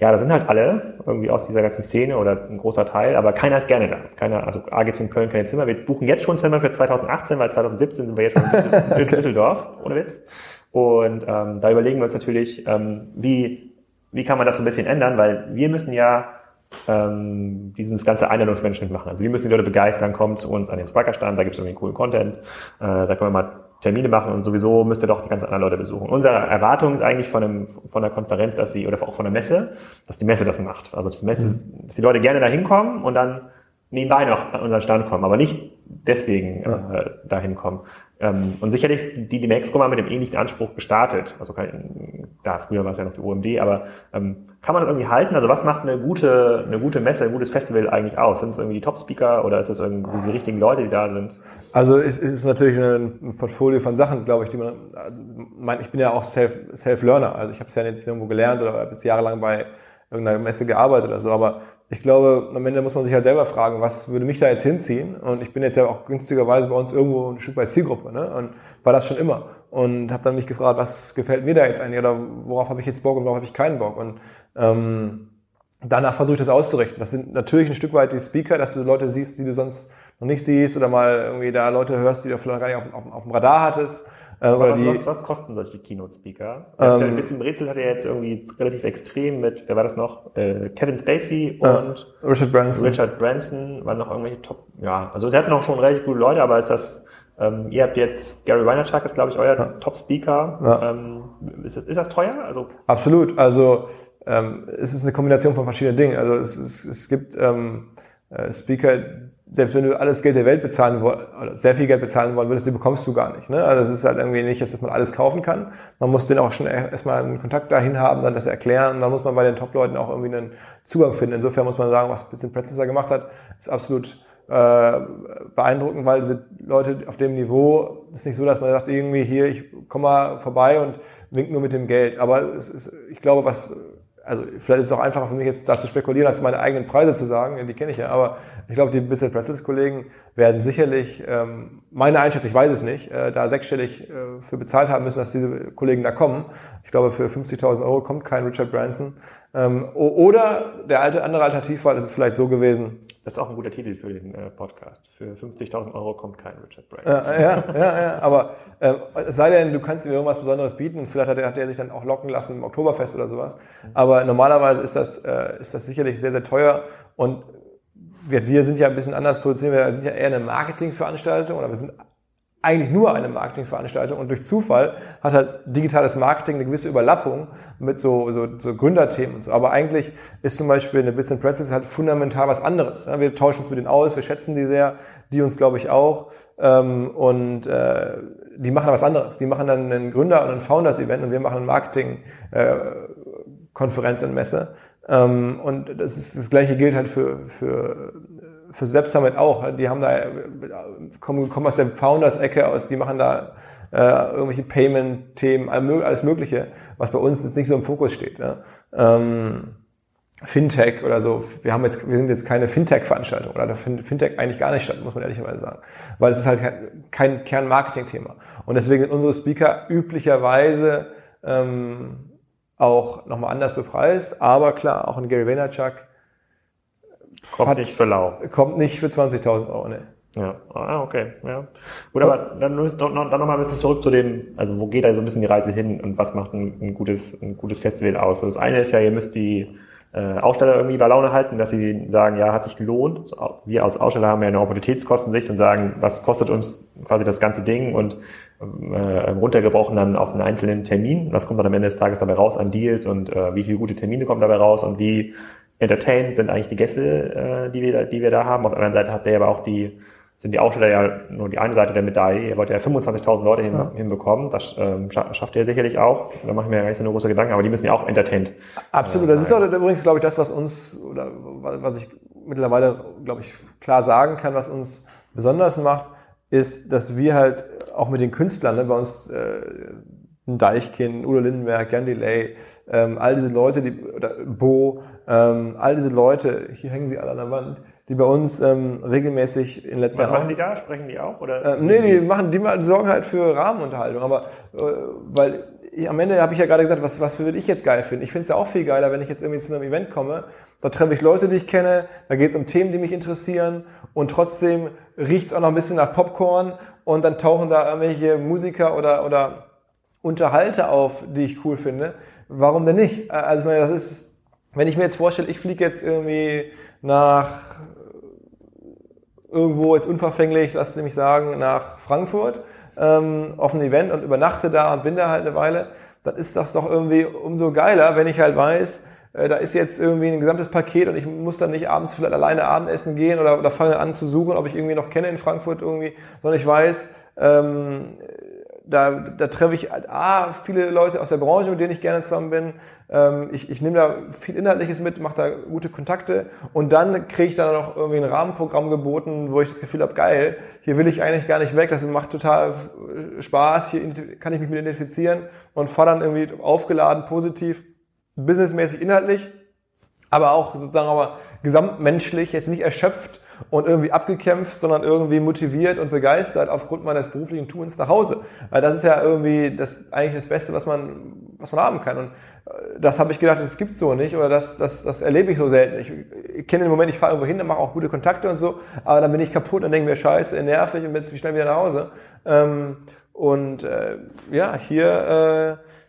ja, da sind halt alle irgendwie aus dieser ganzen Szene oder ein großer Teil, aber keiner ist gerne da. Keiner, also A gibt's in Köln keine Zimmer. Wir buchen jetzt schon Zimmer für 2018, weil 2017 sind wir jetzt schon in Düsseldorf, ohne Witz. Und ähm, da überlegen wir uns natürlich, ähm, wie, wie kann man das so ein bisschen ändern, weil wir müssen ja ähm, dieses ganze Einladungsmanagement machen. Also wir müssen die Leute begeistern, kommen zu uns an den Sparkerstand, da gibt es irgendwie coolen Content, äh, da können wir mal Termine machen und sowieso müsst ihr doch die ganzen anderen Leute besuchen. Unsere Erwartung ist eigentlich von, einem, von der Konferenz, dass sie, oder auch von der Messe, dass die Messe das macht. Also dass die Messe, mhm. dass die Leute gerne da hinkommen und dann nebenbei noch an unseren Stand kommen, aber nicht deswegen ja. äh, dahin kommen. Ähm, und sicherlich die, die Mexiko mal mit dem ähnlichen Anspruch gestartet. Also kann, da früher war es ja noch die OMD, aber ähm, kann man das irgendwie halten? Also was macht eine gute, eine gute Messe, ein gutes Festival eigentlich aus? Sind es irgendwie die Top-Speaker oder ist es irgendwie die richtigen Leute, die da sind? Also es ist natürlich ein Portfolio von Sachen, glaube ich, die man, also mein, ich bin ja auch Self, Self-Learner, also ich habe es ja jetzt irgendwo gelernt oder bis jahrelang bei irgendeiner Messe gearbeitet oder so, aber ich glaube, am Ende muss man sich halt selber fragen, was würde mich da jetzt hinziehen? Und ich bin jetzt ja auch günstigerweise bei uns irgendwo ein Stück weit Zielgruppe, ne? Und war das schon immer. Und habe dann mich gefragt, was gefällt mir da jetzt eigentlich oder worauf habe ich jetzt Bock und worauf habe ich keinen Bock? Und ähm, danach versuche ich das auszurichten. Das sind natürlich ein Stück weit die Speaker, dass du Leute siehst, die du sonst noch nicht siehst oder mal irgendwie da Leute hörst, die du vielleicht gar nicht auf, auf, auf dem Radar hattest äh, was, die, was, was kosten solche Keynote-Speaker? Ähm, der Witz im Rätsel hat er jetzt irgendwie relativ extrem mit, wer war das noch? Äh, Kevin Spacey und äh, Richard Branson. Richard Branson waren noch irgendwelche Top, ja, also der hat noch schon relativ gute Leute, aber ist das, ähm, ihr habt jetzt, Gary Vaynerchuk ist glaube ich euer ja. Top-Speaker. Ja. Ähm, ist, das, ist das teuer? Also Absolut, also ähm, es ist eine Kombination von verschiedenen Dingen. Also es, es, es gibt ähm, äh, Speaker, selbst wenn du alles Geld der Welt bezahlen oder sehr viel Geld bezahlen wollen würdest, die bekommst du gar nicht. Ne? Also es ist halt irgendwie nicht, dass man alles kaufen kann. Man muss den auch schon erstmal einen Kontakt dahin haben, dann das erklären. Und dann muss man bei den Top-Leuten auch irgendwie einen Zugang finden. Insofern muss man sagen, was Bitzin Pretzler gemacht hat, ist absolut äh, beeindruckend, weil diese Leute auf dem Niveau, ist nicht so, dass man sagt, irgendwie hier, ich komme mal vorbei und wink nur mit dem Geld. Aber es ist, ich glaube, was also vielleicht ist es auch einfacher für mich jetzt da zu spekulieren, als meine eigenen Preise zu sagen, die kenne ich ja, aber ich glaube, die Bissell Pretzels Kollegen werden sicherlich, ähm, meine Einschätzung, ich weiß es nicht, äh, da sechsstellig äh, für bezahlt haben müssen, dass diese Kollegen da kommen. Ich glaube, für 50.000 Euro kommt kein Richard Branson. Ähm, oder der alte andere Alternativfall ist es vielleicht so gewesen. Das ist auch ein guter Titel für den äh, Podcast. Für 50.000 Euro kommt kein Richard Branson. Äh, ja, ja, ja. Aber äh, es sei denn, du kannst ihm irgendwas Besonderes bieten. Vielleicht hat er, hat er sich dann auch locken lassen im Oktoberfest oder sowas. Aber normalerweise ist das, äh, ist das sicherlich sehr, sehr teuer. Und wir, sind ja ein bisschen anders positioniert. Wir sind ja eher eine Marketingveranstaltung oder wir sind eigentlich nur eine Marketingveranstaltung und durch Zufall hat halt digitales Marketing eine gewisse Überlappung mit so, so, so Gründerthemen und so. Aber eigentlich ist zum Beispiel eine Business Pretzels halt fundamental was anderes. Wir tauschen uns mit denen aus, wir schätzen die sehr, die uns glaube ich auch. Ähm, und äh, die machen was anderes. Die machen dann einen Gründer- und ein Founders-Event und wir machen eine Marketing-Konferenz und Messe. Ähm, und das, ist, das gleiche gilt halt für, für fürs Web Summit auch. Die haben da, kommen, kommen aus der Founders-Ecke aus, die machen da äh, irgendwelche Payment-Themen, alles Mögliche, was bei uns jetzt nicht so im Fokus steht. Ne? Ähm, Fintech oder so. Wir haben jetzt, wir sind jetzt keine Fintech-Veranstaltung oder da findet Fintech eigentlich gar nicht statt, muss man ehrlicherweise sagen. Weil es ist halt kein Kern-Marketing-Thema. Und deswegen sind unsere Speaker üblicherweise ähm, auch nochmal anders bepreist. Aber klar, auch ein Gary Vaynerchuk Kommt hat, nicht für lau. Kommt nicht für 20.000 Euro, ne. Ja, ah, okay, ja. Gut, aber dann, dann noch mal ein bisschen zurück zu dem, also wo geht da so ein bisschen die Reise hin und was macht ein, ein gutes, ein gutes Festival aus? Das eine ist ja, ihr müsst die äh, Aussteller irgendwie bei Laune halten, dass sie sagen, ja, hat sich gelohnt. So, wir als Aussteller haben ja eine Opportunitätskostensicht und sagen, was kostet uns quasi das ganze Ding und äh, runtergebrochen dann auf einen einzelnen Termin. Was kommt dann am Ende des Tages dabei raus an Deals und äh, wie viele gute Termine kommen dabei raus und wie entertained sind eigentlich die Gäste, äh, die, wir da, die wir da haben. Auf der anderen Seite hat der aber auch die, sind die Aussteller ja nur die eine Seite der Medaille. Er wollte ja 25.000 Leute hin, ja. hinbekommen. Das ähm, schafft er sicherlich auch. Da mache ich mir gar nicht so eine große Gedanken, aber die müssen ja auch entertained. Absolut. Äh, das ist auch übrigens, glaube ich, das, was uns, oder was ich mittlerweile, glaube ich, klar sagen kann, was uns besonders macht, ist, dass wir halt auch mit den Künstlern, ne, bei uns äh, ein Deichkind, Udo Lindenberg, Jan Delay, ähm, all diese Leute, die, oder Bo, ähm, all diese Leute, hier hängen sie alle an der Wand, die bei uns ähm, regelmäßig in letzter Zeit. Was machen die da? Sprechen die auch? Oder äh, nee, die machen, die sorgen halt für Rahmenunterhaltung. Aber äh, weil am Ende habe ich ja gerade gesagt, was, was würde ich jetzt geil finden? Ich finde es ja auch viel geiler, wenn ich jetzt irgendwie zu einem Event komme. Da treffe ich Leute, die ich kenne, da geht es um Themen, die mich interessieren und trotzdem riecht es auch noch ein bisschen nach Popcorn und dann tauchen da irgendwelche Musiker oder, oder Unterhalter auf, die ich cool finde. Warum denn nicht? Also ich meine, das ist wenn ich mir jetzt vorstelle, ich fliege jetzt irgendwie nach irgendwo jetzt unverfänglich, lasst Sie mich sagen, nach Frankfurt ähm, auf ein Event und übernachte da und bin da halt eine Weile, dann ist das doch irgendwie umso geiler, wenn ich halt weiß, äh, da ist jetzt irgendwie ein gesamtes Paket und ich muss dann nicht abends vielleicht alleine Abendessen gehen oder, oder fange an zu suchen, ob ich irgendwie noch kenne in Frankfurt irgendwie, sondern ich weiß, ähm, da, da treffe ich A, viele Leute aus der Branche, mit denen ich gerne zusammen bin. Ähm, ich, ich nehme da viel Inhaltliches mit, mache da gute Kontakte. Und dann kriege ich dann noch irgendwie ein Rahmenprogramm geboten, wo ich das Gefühl habe, geil, hier will ich eigentlich gar nicht weg, das macht total Spaß, hier kann ich mich mit identifizieren und fahre dann irgendwie aufgeladen, positiv, businessmäßig, inhaltlich aber auch sozusagen aber gesamtmenschlich jetzt nicht erschöpft und irgendwie abgekämpft, sondern irgendwie motiviert und begeistert aufgrund meines beruflichen Tuns nach Hause. Weil das ist ja irgendwie das, eigentlich das Beste, was man, was man haben kann. Und äh, das habe ich gedacht, das gibt's so nicht oder das, das, das erlebe ich so selten. Ich, ich kenne den Moment, ich fahre irgendwo hin, dann mache auch gute Kontakte und so, aber dann bin ich kaputt und denke mir, scheiße, nervig und bin jetzt schnell wieder nach Hause. Ähm, und äh, ja, hier äh,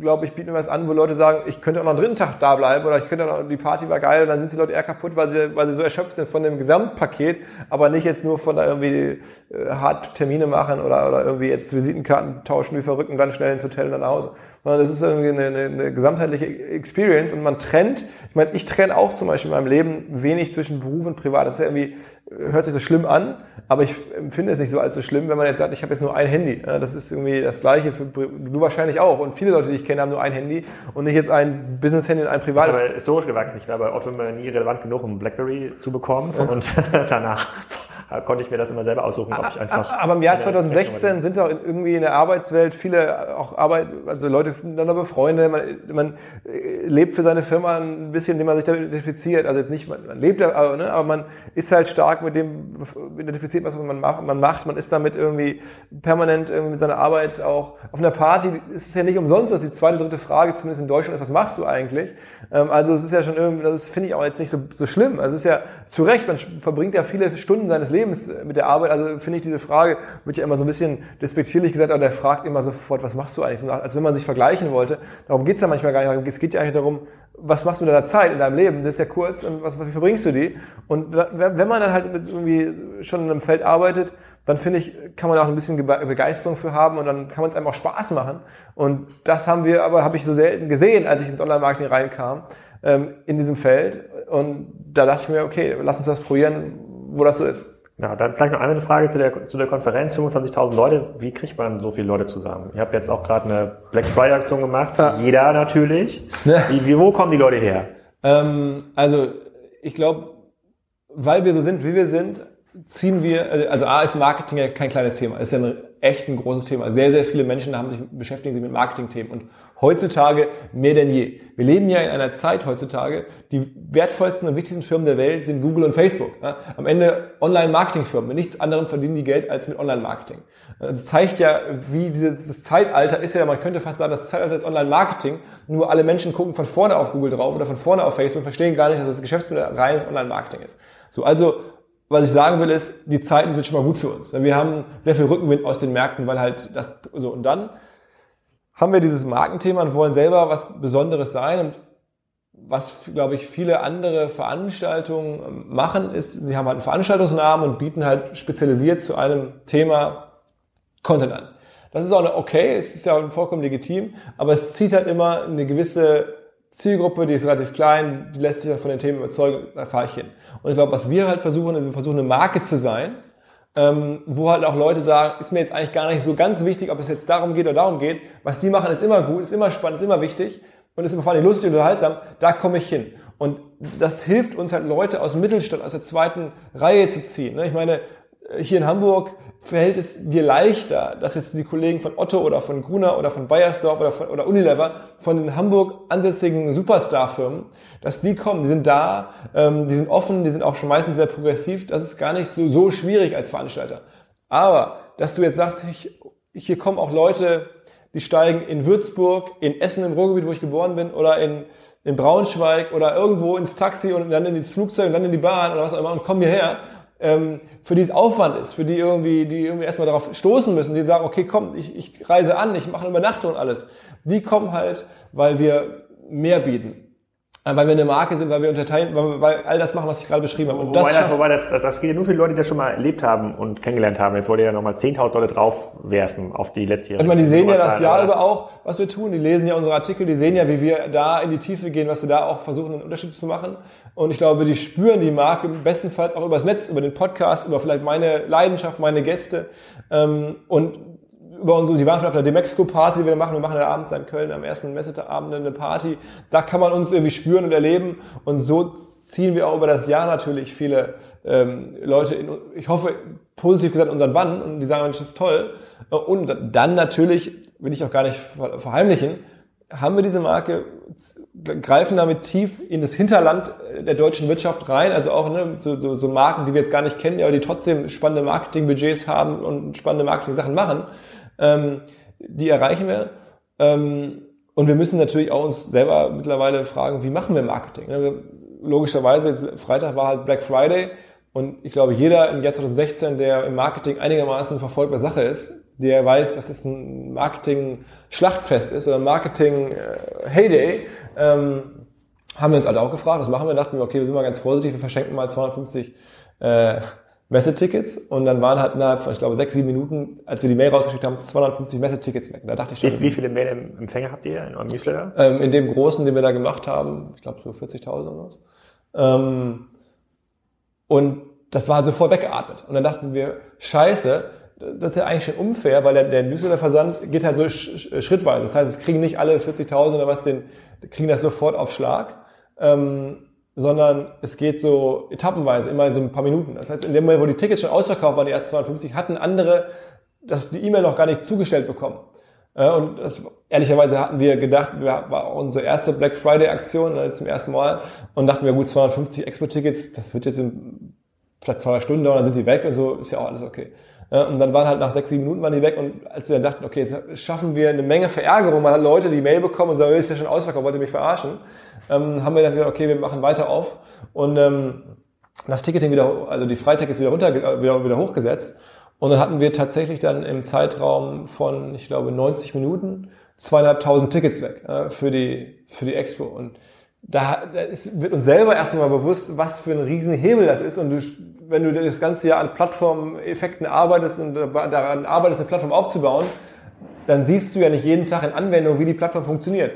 glaube ich, bieten wir was an, wo Leute sagen, ich könnte auch noch einen dritten Tag da bleiben oder ich könnte auch noch, die Party war geil und dann sind die Leute eher kaputt, weil sie, weil sie so erschöpft sind von dem Gesamtpaket, aber nicht jetzt nur von da irgendwie äh, hart Termine machen oder, oder irgendwie jetzt Visitenkarten tauschen wie verrückt und dann schnell ins Hotel und dann nach Hause sondern das ist irgendwie eine, eine, eine gesamtheitliche Experience und man trennt, ich meine, ich trenne auch zum Beispiel in meinem Leben wenig zwischen Beruf und Privat. Das ist ja irgendwie, hört sich so schlimm an, aber ich empfinde es nicht so allzu schlimm, wenn man jetzt sagt, ich habe jetzt nur ein Handy. Das ist irgendwie das Gleiche für du wahrscheinlich auch und viele Leute, die ich kenne, haben nur ein Handy und nicht jetzt ein Business-Handy und ein privates. Bin aber historisch gewachsen. Ich war bei Otto immer nie relevant genug, um BlackBerry zu bekommen und danach konnte ich mir das immer selber aussuchen, ob ich einfach. Aber im Jahr 2016 sind doch irgendwie in der Arbeitswelt viele auch Arbeit, also Leute miteinander befreundet, man, man äh, lebt für seine Firma ein bisschen, indem man sich damit identifiziert. Also jetzt nicht, man, man lebt, aber, ne, aber man ist halt stark mit dem identifiziert, was man macht. Man macht, man ist damit irgendwie permanent irgendwie mit seiner Arbeit auch auf einer Party. Ist es ja nicht umsonst, dass die zweite, dritte Frage zumindest in Deutschland ist, was machst du eigentlich? Ähm, also es ist ja schon irgendwie, das finde ich auch jetzt nicht so, so schlimm. Also es ist ja zu Recht, man verbringt ja viele Stunden seines Lebens Lebens mit der Arbeit. Also finde ich diese Frage, wird ja immer so ein bisschen despektierlich gesagt, aber der fragt immer sofort, was machst du eigentlich? Als wenn man sich vergleichen wollte. Darum geht's ja manchmal gar nicht. Es geht ja eigentlich darum, was machst du mit deiner Zeit in deinem Leben? Das ist ja kurz und was, wie verbringst du die? Und wenn man dann halt irgendwie schon in einem Feld arbeitet, dann finde ich, kann man auch ein bisschen Begeisterung für haben und dann kann man es einem auch Spaß machen. Und das haben wir aber, habe ich so selten gesehen, als ich ins Online-Marketing reinkam, ähm, in diesem Feld. Und da dachte ich mir, okay, lass uns das probieren, wo das so ist. Ja, dann vielleicht noch eine Frage zu der, zu der Konferenz. 25.000 Leute, wie kriegt man so viele Leute zusammen? Ihr habt jetzt auch gerade eine Black Friday Aktion gemacht. Ja. Jeder natürlich. Wie, wie, wo kommen die Leute her? Ähm, also, ich glaube, weil wir so sind, wie wir sind, ziehen wir, also, also A ist Marketing ja kein kleines Thema, ist ja ein echt ein großes Thema. Sehr, sehr viele Menschen haben sich, beschäftigen sich mit Marketingthemen und heutzutage mehr denn je. Wir leben ja in einer Zeit heutzutage, die wertvollsten und wichtigsten Firmen der Welt sind Google und Facebook. Am Ende Online-Marketing-Firmen. Mit nichts anderem verdienen die Geld als mit Online-Marketing. Das zeigt ja, wie dieses Zeitalter ist ja, man könnte fast sagen, das Zeitalter ist Online-Marketing. Nur alle Menschen gucken von vorne auf Google drauf oder von vorne auf Facebook, verstehen gar nicht, dass das Geschäftsmodell reines Online-Marketing ist. So, also was ich sagen will, ist, die Zeiten sind schon mal gut für uns. Wir haben sehr viel Rückenwind aus den Märkten, weil halt das so und dann haben wir dieses Markenthema und wollen selber was Besonderes sein und was, glaube ich, viele andere Veranstaltungen machen, ist, sie haben halt einen Veranstaltungsnamen und bieten halt spezialisiert zu einem Thema Content an. Das ist auch okay, es ist ja vollkommen legitim, aber es zieht halt immer eine gewisse Zielgruppe, die ist relativ klein, die lässt sich dann von den Themen überzeugen, da fahre ich hin. Und ich glaube, was wir halt versuchen, ist, wir versuchen eine Marke zu sein, ähm, wo halt auch Leute sagen, ist mir jetzt eigentlich gar nicht so ganz wichtig, ob es jetzt darum geht oder darum geht. Was die machen, ist immer gut, ist immer spannend, ist immer wichtig und ist immer vor allem lustig und unterhaltsam. Da komme ich hin. Und das hilft uns halt Leute aus Mittelstand, aus der zweiten Reihe zu ziehen. Ne? Ich meine, hier in Hamburg fällt es dir leichter, dass jetzt die Kollegen von Otto oder von Gruner oder von Bayersdorf oder, von, oder Unilever von den Hamburg ansässigen Superstar-Firmen, dass die kommen, die sind da, ähm, die sind offen, die sind auch schon meistens sehr progressiv, das ist gar nicht so, so schwierig als Veranstalter. Aber, dass du jetzt sagst, ich, hier kommen auch Leute, die steigen in Würzburg, in Essen im Ruhrgebiet, wo ich geboren bin, oder in, in Braunschweig oder irgendwo ins Taxi und dann in ins Flugzeug und dann in die Bahn oder was auch immer und kommen hierher für die es Aufwand ist, für die irgendwie, die irgendwie erstmal darauf stoßen müssen, die sagen, okay, komm, ich, ich reise an, ich mache eine Übernachtung und alles. Die kommen halt, weil wir mehr bieten. Äh, weil wir eine Marke sind, weil wir unterteilen, weil, wir, weil all das machen, was ich gerade beschrieben habe. Und wobei, das, wobei das, das, das geht ja nur für die Leute, die das schon mal erlebt haben und kennengelernt haben. Jetzt wollt ihr ja nochmal 10.000 Leute draufwerfen auf die letzte Jahre. Ich meine, die sehen ja das Jahr über auch, was wir tun. Die lesen ja unsere Artikel, die sehen ja, wie wir da in die Tiefe gehen, was wir da auch versuchen, einen Unterschied zu machen. Und ich glaube, die spüren die Marke bestenfalls auch übers Netz, über den Podcast, über vielleicht meine Leidenschaft, meine Gäste. Ähm, und über unsere, die waren auf der Demexco-Party, die wir machen. Wir machen ja abends in Köln am ersten Messeabend eine Party. Da kann man uns irgendwie spüren und erleben. Und so ziehen wir auch über das Jahr natürlich viele ähm, Leute in, ich hoffe, positiv gesagt, unseren Bann. Und die sagen, Mensch, das ist toll. Und dann natürlich, will ich auch gar nicht verheimlichen, haben wir diese Marke, greifen damit tief in das Hinterland der deutschen Wirtschaft rein, also auch ne, so, so, so Marken, die wir jetzt gar nicht kennen, aber die trotzdem spannende Marketingbudgets haben und spannende Marketing-Sachen machen, ähm, die erreichen wir. Ähm, und wir müssen natürlich auch uns selber mittlerweile fragen, wie machen wir Marketing? Ne? Logischerweise, jetzt Freitag war halt Black Friday und ich glaube, jeder im Jahr 2016, der im Marketing einigermaßen verfolgt, was Sache ist, der weiß, dass es ein Marketing-Schlachtfest ist oder Marketing-Heyday, ähm, haben wir uns alle auch gefragt, was machen wir? Dachten wir, okay, wir sind mal ganz vorsichtig, wir verschenken mal 250 äh, Messetickets und dann waren halt innerhalb von, ich glaube, sechs, sieben Minuten, als wir die Mail rausgeschickt haben, 250 Messetickets weg. Da dachte ich schon. Wie, wie viele Mail-Empfänger habt ihr in eurem Newsletter? Ähm, in dem großen, den wir da gemacht haben, ich glaube so 40.000 oder was. Ähm, und das war sofort weggeatmet. Und dann dachten wir, scheiße, das ist ja eigentlich schon unfair, weil der, der Newsletter-Versand geht halt so schrittweise. Das heißt, es kriegen nicht alle 40.000 oder was, den, kriegen das sofort auf Schlag, ähm, sondern es geht so etappenweise, immer in so ein paar Minuten. Das heißt, in dem Moment, wo die Tickets schon ausverkauft waren, die ersten 250, hatten andere das, die E-Mail noch gar nicht zugestellt bekommen. Äh, und das, ehrlicherweise hatten wir gedacht, wir, war unsere erste Black Friday-Aktion äh, zum ersten Mal und dachten wir, gut, 250 Expo-Tickets, das wird jetzt in vielleicht zwei Stunden dauern, dann sind die weg und so, ist ja auch alles okay. Und dann waren halt nach sechs, sieben Minuten waren die weg und als wir dann dachten, okay, jetzt schaffen wir eine Menge Verärgerung, weil Leute die Mail bekommen und sagen, ist ja schon ausverkauft, wollt ihr mich verarschen, ähm, haben wir dann gesagt, okay, wir machen weiter auf und ähm, das Ticketing wieder, also die Freitickets wieder runter, wieder, wieder hochgesetzt und dann hatten wir tatsächlich dann im Zeitraum von, ich glaube, 90 Minuten zweieinhalbtausend Tickets weg äh, für die für die Expo und da, da ist, wird uns selber erstmal bewusst, was für ein Riesenhebel das ist. Und du, wenn du das ganze Jahr an Plattformeffekten arbeitest und daran arbeitest, eine Plattform aufzubauen, dann siehst du ja nicht jeden Tag in Anwendung, wie die Plattform funktioniert.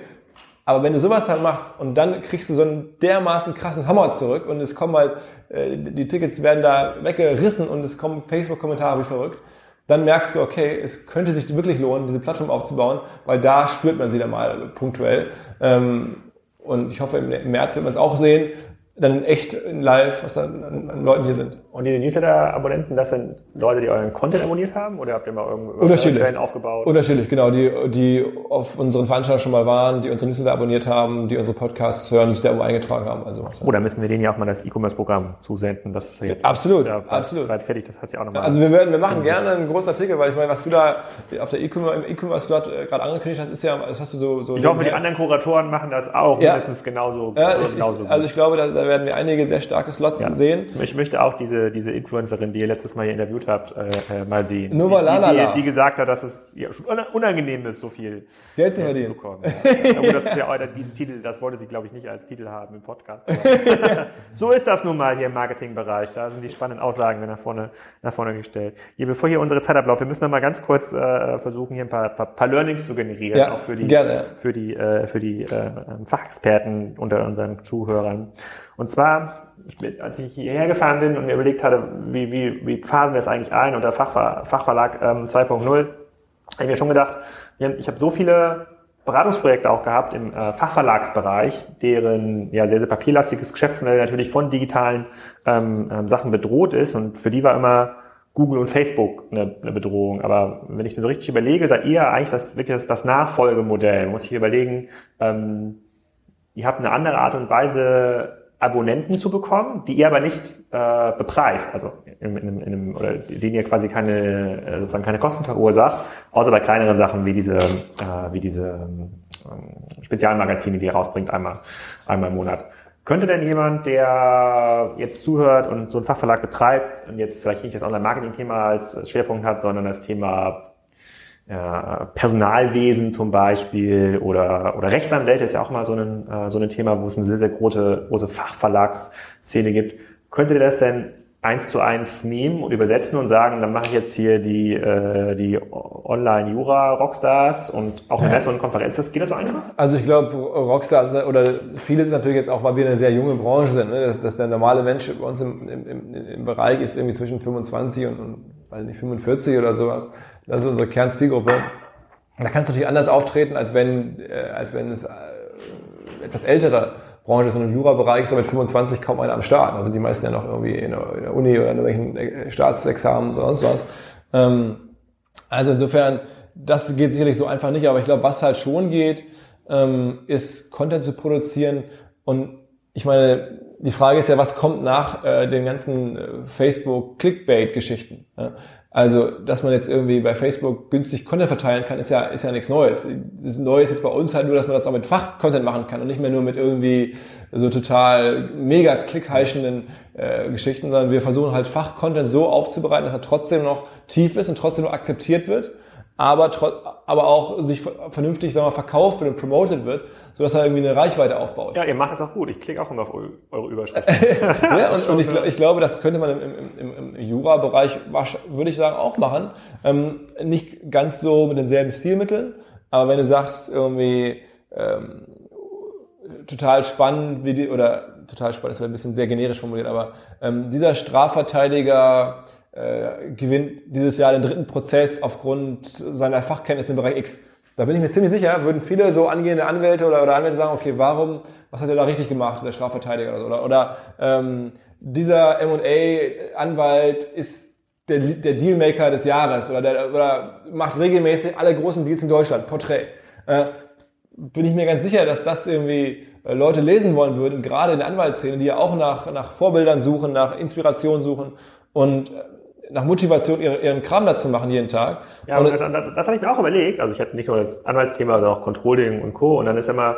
Aber wenn du sowas halt machst und dann kriegst du so einen dermaßen krassen Hammer zurück und es kommen halt, äh, die Tickets werden da weggerissen und es kommen Facebook-Kommentare wie verrückt, dann merkst du, okay, es könnte sich wirklich lohnen, diese Plattform aufzubauen, weil da spürt man sie dann mal punktuell. Ähm, und ich hoffe, im März wird man es auch sehen, dann echt in live, was dann an, an Leuten hier sind. Und die Newsletter-Abonnenten, das sind Leute, die euren Content abonniert haben oder habt ihr mal Unterschiedlich. aufgebaut? Unterschiedlich, genau. Die, die auf unseren Veranstaltungen schon mal waren, die unsere Newsletter abonniert haben, die unsere Podcasts hören, die sich da irgendwo eingetragen haben. Also, oh, da müssen wir denen ja auch mal das E-Commerce-Programm zusenden. Das ist ja jetzt absolut, ja, absolut. Weit fertig, das hat ja auch nochmal. Also wir werden, wir machen gerne einen großen Artikel, weil ich meine, was du da auf der E-Commerce-Slot äh, gerade angekündigt hast, ist ja, das hast du so, so. Ich hoffe, die anderen Kuratoren machen das auch ja. mindestens genauso, ja, genauso ich, Also ich glaube, da, da werden wir einige sehr starke Slots ja. sehen. Ich möchte auch diese, diese Influencerin, die ihr letztes Mal hier interviewt habt, äh, äh mal sehen. Nova die, die, die, gesagt hat, dass es ja, schon unangenehm ist, so viel Geld zu verdienen. bekommen. Ja. Aber das ist ja auch diesen Titel, das wollte sie, glaube ich, nicht als Titel haben im Podcast. so ist das nun mal hier im Marketingbereich. Da sind die spannenden Aussagen nach vorne, nach vorne gestellt. Hier, bevor hier unsere Zeit abläuft, wir müssen noch mal ganz kurz äh, versuchen, hier ein paar, paar, paar Learnings zu generieren, ja, auch für die, gerne. für die, äh, für die äh, Fachexperten unter unseren Zuhörern. Und zwar, ich, als ich hierher gefahren bin und mir überlegt hatte, wie, wie, wie phasen wir es eigentlich ein unter Fachver Fachverlag ähm, 2.0, habe ich mir schon gedacht, ich habe so viele Beratungsprojekte auch gehabt im äh, Fachverlagsbereich, deren ja sehr, sehr papierlastiges Geschäftsmodell natürlich von digitalen ähm, ähm, Sachen bedroht ist. Und für die war immer Google und Facebook eine, eine Bedrohung. Aber wenn ich mir so richtig überlege, seid ihr eigentlich das wirklich das, das Nachfolgemodell. Muss sich überlegen, ähm, ihr habt eine andere Art und Weise, Abonnenten zu bekommen, die ihr aber nicht äh, bepreist, also in, in, in einem, oder denen ihr quasi keine äh, sozusagen keine Kosten verursacht, außer bei kleineren Sachen wie diese äh, wie diese ähm, Spezialmagazine, die ihr rausbringt einmal einmal im Monat. Könnte denn jemand, der jetzt zuhört und so einen Fachverlag betreibt und jetzt vielleicht nicht das Online-Marketing-Thema als Schwerpunkt hat, sondern das Thema Personalwesen zum Beispiel oder, oder Rechtsanwälte ist ja auch mal so ein, äh, so ein Thema, wo es eine sehr, sehr große, große Fachverlagsszene gibt. Könntet ihr das denn eins zu eins nehmen und übersetzen und sagen, dann mache ich jetzt hier die, äh, die Online-Jura-Rockstars und auch eine Messe und Konferenz. Das geht das so einfach? Also ich glaube, Rockstars oder vieles natürlich jetzt auch, weil wir eine sehr junge Branche sind, ne? dass, dass der normale Mensch bei uns im, im, im Bereich ist irgendwie zwischen 25 und, und weiß nicht, 45 oder sowas. Das ist unsere Kernzielgruppe. Da kannst du natürlich anders auftreten, als wenn, äh, als wenn es äh, etwas ältere Branche ist. Im Jura-Bereich ist da mit 25 kaum einer am Start. Also die meisten ja noch irgendwie in der, in der Uni oder in irgendwelchen äh, Staatsexamen oder sonst was. Ähm, also insofern, das geht sicherlich so einfach nicht. Aber ich glaube, was halt schon geht, ähm, ist Content zu produzieren. Und ich meine, die Frage ist ja, was kommt nach äh, den ganzen äh, Facebook-Clickbait-Geschichten? Ja? Also, dass man jetzt irgendwie bei Facebook günstig Content verteilen kann, ist ja, ist ja nichts Neues. Das Neue ist jetzt bei uns halt nur, dass man das auch mit Fachcontent machen kann und nicht mehr nur mit irgendwie so total mega klickheischenden äh, Geschichten, sondern wir versuchen halt Fachcontent so aufzubereiten, dass er trotzdem noch tief ist und trotzdem noch akzeptiert wird, aber, aber auch sich vernünftig sagen wir, verkauft wird und promoted wird, sodass er irgendwie eine Reichweite aufbaut. Ja, ihr macht das auch gut. Ich klicke auch immer auf eure Überschriften. ja, und, und ich, ich, glaube, das könnte man im, im, im, im Jura-Bereich, würde ich sagen, auch machen. Ähm, nicht ganz so mit denselben Stilmitteln, aber wenn du sagst, irgendwie ähm, total spannend, wie die, oder total spannend, das wäre ein bisschen sehr generisch formuliert, aber ähm, dieser Strafverteidiger äh, gewinnt dieses Jahr den dritten Prozess aufgrund seiner Fachkenntnisse im Bereich X. Da bin ich mir ziemlich sicher, würden viele so angehende Anwälte oder, oder Anwälte sagen, okay, warum, was hat er da richtig gemacht, der Strafverteidiger oder so, oder, oder ähm, dieser M&A-Anwalt ist der, der Dealmaker des Jahres oder, der, oder macht regelmäßig alle großen Deals in Deutschland, Porträt. Äh, bin ich mir ganz sicher, dass das irgendwie äh, Leute lesen wollen würden, gerade in der Anwaltsszene, die ja auch nach, nach Vorbildern suchen, nach Inspiration suchen. Und äh, nach Motivation ihren, ihren Kram dazu machen jeden Tag. Ja, und das, das, das habe ich mir auch überlegt. Also ich hatte nicht nur das Anwaltsthema, sondern auch Controlling und Co. Und dann ist immer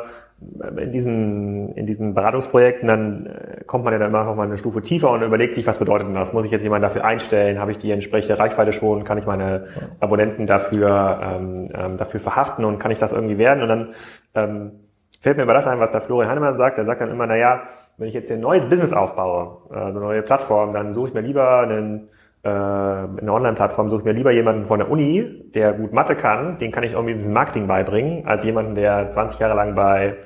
in diesen, in diesen Beratungsprojekten, dann äh, kommt man ja dann immer noch mal eine Stufe tiefer und überlegt sich, was bedeutet denn das? Muss ich jetzt jemanden dafür einstellen? Habe ich die entsprechende Reichweite schon? Kann ich meine Abonnenten dafür, ähm, ähm, dafür verhaften und kann ich das irgendwie werden? Und dann ähm, fällt mir über das ein, was der Florian Heinemann sagt. Er sagt dann immer, na ja, wenn ich jetzt hier ein neues Business aufbaue, also eine neue Plattform, dann suche ich mir lieber einen äh, in einer Online-Plattform suche ich mir lieber jemanden von der Uni, der gut Mathe kann, den kann ich irgendwie ein bisschen Marketing beibringen, als jemanden, der 20 Jahre lang bei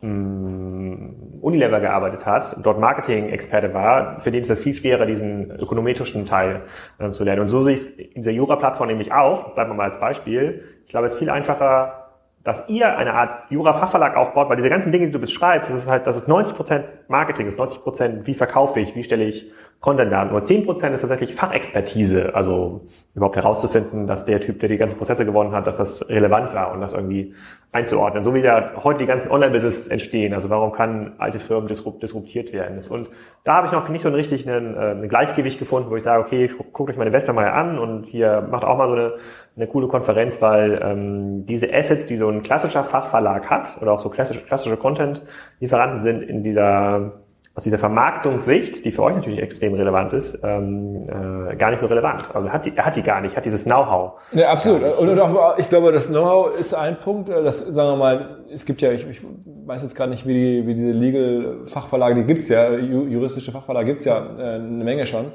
mm, Unilever gearbeitet hat, dort Marketing-Experte war, für den ist es viel schwerer, diesen ökonometrischen Teil äh, zu lernen. Und so sehe ich es in dieser Jura-Plattform nämlich auch, bleiben wir mal als Beispiel. Ich glaube, es ist viel einfacher, dass ihr eine Art Jura-Fachverlag aufbaut, weil diese ganzen Dinge, die du beschreibst, das ist halt, das ist 90% Marketing, das ist 90% wie verkaufe ich, wie stelle ich Content da. Nur 10% ist tatsächlich Fachexpertise, also überhaupt herauszufinden, dass der Typ, der die ganzen Prozesse gewonnen hat, dass das relevant war und das irgendwie einzuordnen. So wie da heute die ganzen Online-Business entstehen. Also warum kann alte Firmen disruptiert werden? Und da habe ich noch nicht so ein richtig einen, äh, ein Gleichgewicht gefunden, wo ich sage, okay, guckt euch meine Investor mal an und hier macht auch mal so eine, eine coole Konferenz, weil ähm, diese Assets, die so ein klassischer Fachverlag hat oder auch so klassische, klassische Content-Lieferanten sind in dieser aus dieser Vermarktungssicht, die für euch natürlich extrem relevant ist, ähm, äh, gar nicht so relevant. Also er hat die, er hat die gar nicht, hat dieses Know-how. Ja, absolut. Und, und auch, ich glaube, das Know-how ist ein Punkt, äh, das, sagen wir mal, es gibt ja, ich, ich weiß jetzt gar nicht, wie, die, wie diese Legal-Fachverlage, die gibt's ja, juristische Fachverlage gibt's ja äh, eine Menge schon.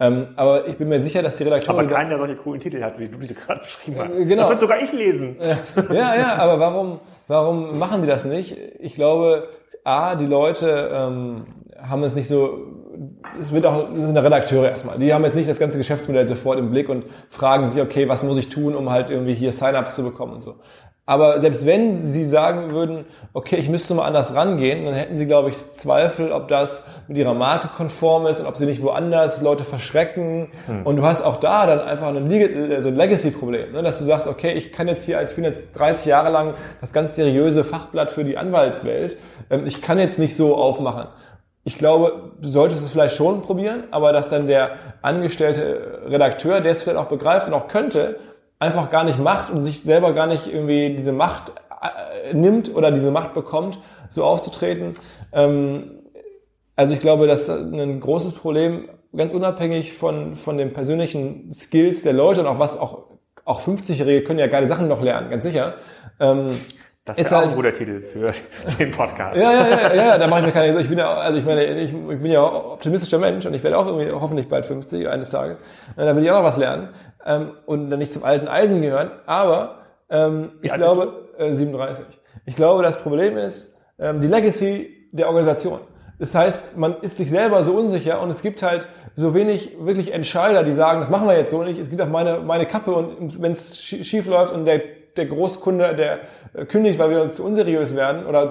Ähm, aber ich bin mir sicher, dass die Redakteure... Aber keiner, der solche coolen Titel hat, wie du diese gerade beschrieben hast. Äh, genau. Das wird sogar ich lesen. Ja, ja, aber warum, warum machen die das nicht? Ich glaube, A, die Leute ähm, haben es nicht so, es wird auch, das sind Redakteure erstmal. Die haben jetzt nicht das ganze Geschäftsmodell sofort im Blick und fragen sich, okay, was muss ich tun, um halt irgendwie hier Sign-ups zu bekommen und so. Aber selbst wenn sie sagen würden, okay, ich müsste mal anders rangehen, dann hätten sie, glaube ich, Zweifel, ob das mit ihrer Marke konform ist und ob sie nicht woanders Leute verschrecken. Hm. Und du hast auch da dann einfach ein, so ein Legacy-Problem, ne? dass du sagst, okay, ich kann jetzt hier als ich bin jetzt 30 Jahre lang das ganz seriöse Fachblatt für die Anwaltswelt. Ähm, ich kann jetzt nicht so aufmachen. Ich glaube, du solltest es vielleicht schon probieren, aber dass dann der angestellte Redakteur, der es vielleicht auch begreift und auch könnte, einfach gar nicht macht und sich selber gar nicht irgendwie diese Macht äh, nimmt oder diese Macht bekommt, so aufzutreten. Ähm, also ich glaube, das ist ein großes Problem, ganz unabhängig von, von den persönlichen Skills der Leute und auch was auch, auch 50-Jährige können ja geile Sachen noch lernen, ganz sicher. Das ist halt, ein guter Titel für den Podcast. Ja, ja, ja, ja, da mache ich mir keine. Ich bin ja, also ich meine, ich, bin ja optimistischer Mensch und ich werde auch irgendwie hoffentlich bald 50 eines Tages. Da will ich auch noch was lernen ähm, und dann nicht zum alten Eisen gehören. Aber ähm, ich glaube äh, 37. Ich glaube, das Problem ist ähm, die Legacy der Organisation. Das heißt, man ist sich selber so unsicher und es gibt halt so wenig wirklich Entscheider, die sagen, das machen wir jetzt so nicht. Es gibt auch meine meine Kappe und wenn es schief läuft und der der Großkunde, der äh, kündigt, weil wir uns zu unseriös werden oder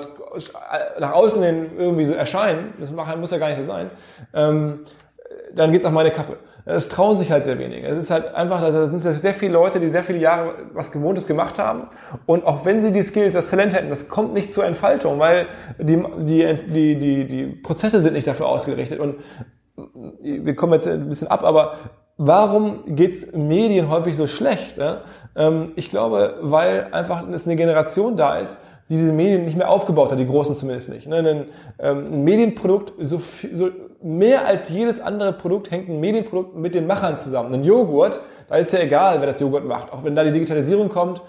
nach außen hin irgendwie so erscheinen, das muss ja gar nicht so sein, ähm, dann geht's auf meine Kappe. Es trauen sich halt sehr wenige. Es ist halt einfach, da sind sehr viele Leute, die sehr viele Jahre was Gewohntes gemacht haben. Und auch wenn sie die Skills, das Talent hätten, das kommt nicht zur Entfaltung, weil die, die, die, die, die Prozesse sind nicht dafür ausgerichtet. Und wir kommen jetzt ein bisschen ab, aber warum geht's Medien häufig so schlecht? Ne? Ich glaube, weil einfach es eine Generation da ist, die diese Medien nicht mehr aufgebaut hat, die großen zumindest nicht. Ne? Ein, ähm, ein Medienprodukt, so, so mehr als jedes andere Produkt hängt ein Medienprodukt mit den Machern zusammen. Ein Joghurt, da ist ja egal, wer das Joghurt macht. Auch wenn da die Digitalisierung kommt,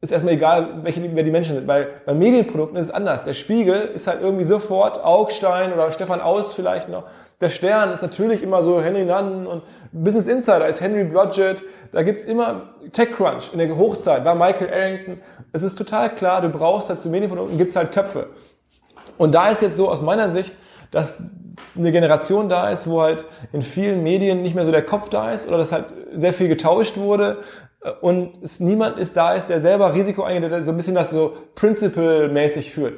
ist erstmal egal, welche, wer die Menschen sind. Weil bei Medienprodukten ist es anders. Der Spiegel ist halt irgendwie sofort Augstein oder Stefan Aust vielleicht noch. Der Stern ist natürlich immer so Henry Nunn und Business Insider ist Henry Blodgett. Da gibt's immer TechCrunch in der Hochzeit, war Michael Arrington. Es ist total klar, du brauchst halt zu Medienprodukten, gibt's halt Köpfe. Und da ist jetzt so aus meiner Sicht, dass eine Generation da ist, wo halt in vielen Medien nicht mehr so der Kopf da ist oder dass halt sehr viel getauscht wurde und es niemand ist da ist, der selber Risiko eingeht, der so ein bisschen das so principle-mäßig führt.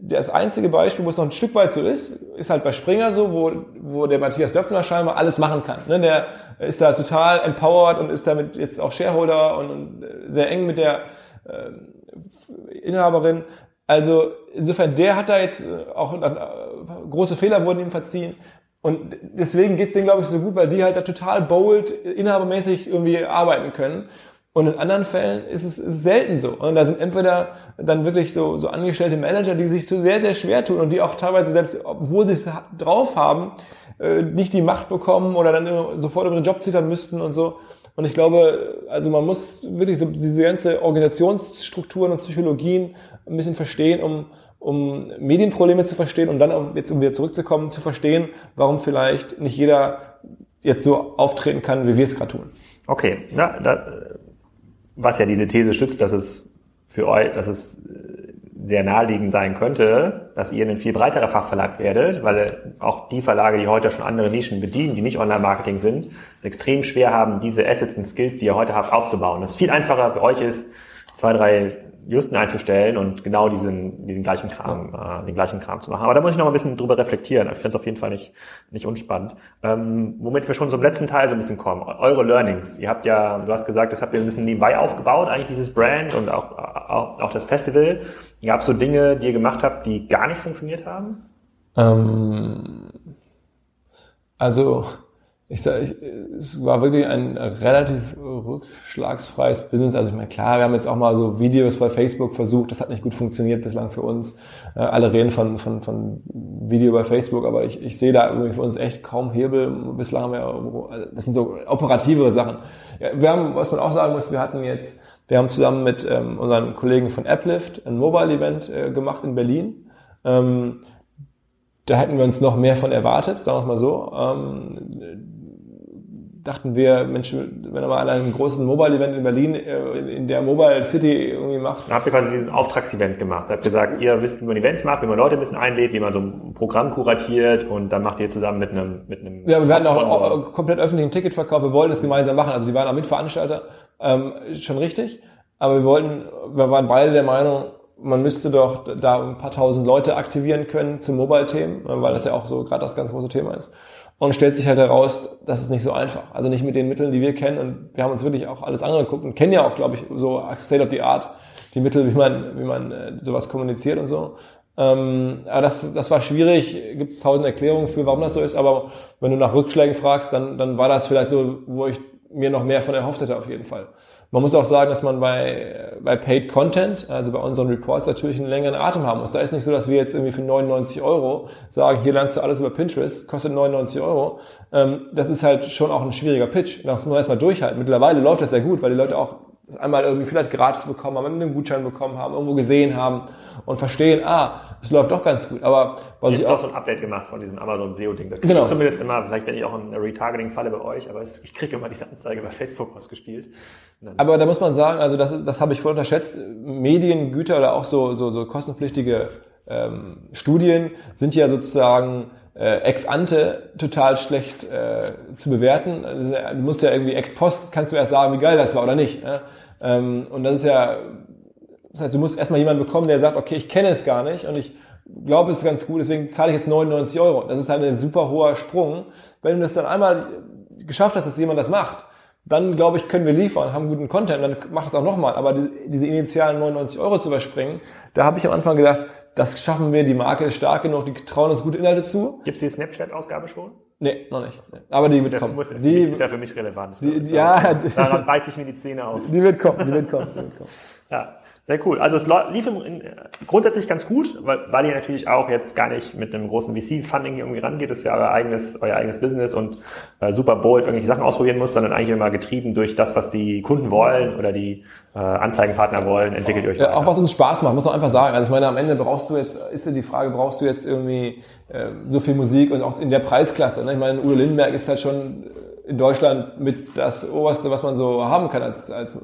Das einzige Beispiel, wo es noch ein Stück weit so ist, ist halt bei Springer so, wo, wo der Matthias Döpfner scheinbar alles machen kann. Ne? Der ist da total empowered und ist damit jetzt auch Shareholder und, sehr eng mit der äh, Inhaberin. Also insofern, der hat da jetzt äh, auch äh, große Fehler wurden ihm verziehen. Und deswegen geht's denen, glaube ich, so gut, weil die halt da total bold, inhabermäßig irgendwie arbeiten können. Und in anderen Fällen ist es, ist selten so. Und da sind entweder dann wirklich so, so angestellte Manager, die sich so sehr, sehr schwer tun und die auch teilweise selbst, obwohl sie es drauf haben, äh, nicht die Macht bekommen oder dann sofort über den Job zittern müssten und so. Und ich glaube, also man muss wirklich so diese ganze Organisationsstrukturen und Psychologien ein bisschen verstehen, um, um Medienprobleme zu verstehen und dann jetzt, um wieder zurückzukommen, zu verstehen, warum vielleicht nicht jeder jetzt so auftreten kann, wie wir es gerade tun. Okay, na, da, was ja diese These schützt, dass es für euch, dass es sehr naheliegend sein könnte, dass ihr ein viel breiterer Fachverlag werdet, weil auch die Verlage, die heute schon andere Nischen bedienen, die nicht Online-Marketing sind, es extrem schwer haben, diese Assets und Skills, die ihr heute habt, aufzubauen. Das viel einfacher für euch ist, zwei, drei Justen einzustellen und genau diesen, diesen gleichen Kram, äh, den gleichen Kram zu machen. Aber da muss ich noch mal ein bisschen drüber reflektieren. Ich finde es auf jeden Fall nicht, nicht unspannend. Ähm, womit wir schon zum letzten Teil so ein bisschen kommen. Eure Learnings. Ihr habt ja, du hast gesagt, das habt ihr ein bisschen nebenbei aufgebaut, eigentlich dieses Brand und auch, auch, auch das Festival. Gab es so Dinge, die ihr gemacht habt, die gar nicht funktioniert haben? Ähm, also ich sage, es war wirklich ein relativ rückschlagsfreies Business. Also ich meine, klar, wir haben jetzt auch mal so Videos bei Facebook versucht, das hat nicht gut funktioniert bislang für uns. Äh, alle reden von, von, von Video bei Facebook, aber ich, ich sehe da irgendwie für uns echt kaum Hebel. Bislang haben wir, das sind so operativere Sachen. Ja, wir haben, was man auch sagen muss, wir hatten jetzt, wir haben zusammen mit ähm, unseren Kollegen von Applift ein Mobile-Event äh, gemacht in Berlin. Ähm, da hätten wir uns noch mehr von erwartet, sagen wir es mal so. Ähm, dachten wir, Mensch, wenn er mal ein großes Mobile-Event in Berlin äh, in der Mobile City irgendwie macht. Da habt ihr quasi ein Auftragsevent gemacht. Da habt ihr gesagt, ihr wisst, wie man Events macht, wie man Leute ein bisschen einlädt, wie man so ein Programm kuratiert und dann macht ihr zusammen mit einem mit einem Ja, wir werden auch, auch komplett öffentlichen Ticketverkauf, wir wollen das gemeinsam machen. Also sie waren auch Mitveranstalter, ähm, schon richtig. Aber wir wollten, wir waren beide der Meinung, man müsste doch da ein paar tausend Leute aktivieren können zu Mobile-Themen, weil das ja auch so gerade das ganz große Thema ist. Und stellt sich halt heraus, das ist nicht so einfach. Also nicht mit den Mitteln, die wir kennen. Und wir haben uns wirklich auch alles angeguckt und kennen ja auch, glaube ich, so State of the Art, die Mittel, wie man, wie man äh, sowas kommuniziert und so. Ähm, aber das, das war schwierig, gibt es tausend Erklärungen für, warum das so ist. Aber wenn du nach Rückschlägen fragst, dann, dann war das vielleicht so, wo ich mir noch mehr von erhofft hätte auf jeden Fall. Man muss auch sagen, dass man bei, bei Paid Content, also bei unseren Reports, natürlich einen längeren Atem haben muss. Da ist nicht so, dass wir jetzt irgendwie für 99 Euro sagen, hier lernst du alles über Pinterest, kostet 99 Euro. Ähm, das ist halt schon auch ein schwieriger Pitch. Das muss man erstmal durchhalten. Mittlerweile läuft das sehr gut, weil die Leute auch das einmal irgendwie vielleicht gratis bekommen haben, einen Gutschein bekommen haben, irgendwo gesehen haben und verstehen, ah, es läuft doch ganz gut. Aber was ich auch, auch so ein Update gemacht von diesem Amazon SEO Ding. Das kriege genau. ich zumindest immer, vielleicht bin ich auch in Retargeting-Falle bei euch, aber ich kriege immer diese Anzeige bei Facebook ausgespielt. Aber da muss man sagen, also das, das habe ich voll unterschätzt. Mediengüter oder auch so, so, so kostenpflichtige ähm, Studien sind ja sozusagen äh, ex ante total schlecht äh, zu bewerten. Also, du musst ja irgendwie ex post, kannst du erst sagen, wie geil das war oder nicht. Ja? Ähm, und das ist ja, das heißt, du musst erstmal jemanden bekommen, der sagt, okay, ich kenne es gar nicht und ich glaube, es ist ganz gut, deswegen zahle ich jetzt 99 Euro. Das ist halt ein super hoher Sprung. Wenn du das dann einmal geschafft hast, dass jemand das macht, dann glaube ich, können wir liefern, haben guten Content, dann macht es auch nochmal. Aber die, diese initialen 99 Euro zu überspringen, da habe ich am Anfang gedacht, das schaffen wir, die Marke ist stark genug, die trauen uns gute Inhalte zu. Gibt es die Snapchat-Ausgabe schon? Nee, noch nicht. Aber die wird kommen. Muss, die ist ja für mich relevant. Die, die, ja, daran beiß ich mir die Zähne aus. Die wird kommen, die wird kommen. Die wird kommen. Ja. Sehr cool. Also es lief grundsätzlich ganz gut, weil, weil ihr natürlich auch jetzt gar nicht mit einem großen VC-Funding irgendwie rangeht. Das ist ja euer eigenes, euer eigenes Business und äh, super bold irgendwelche Sachen ausprobieren muss, sondern eigentlich immer getrieben durch das, was die Kunden wollen oder die äh, Anzeigenpartner wollen, entwickelt ihr euch ja, Auch was uns Spaß macht, muss man einfach sagen. Also ich meine, am Ende brauchst du jetzt, ist ja die Frage, brauchst du jetzt irgendwie äh, so viel Musik und auch in der Preisklasse. Ne? Ich meine, Udo Lindenberg ist halt schon in Deutschland mit das Oberste, was man so haben kann als, als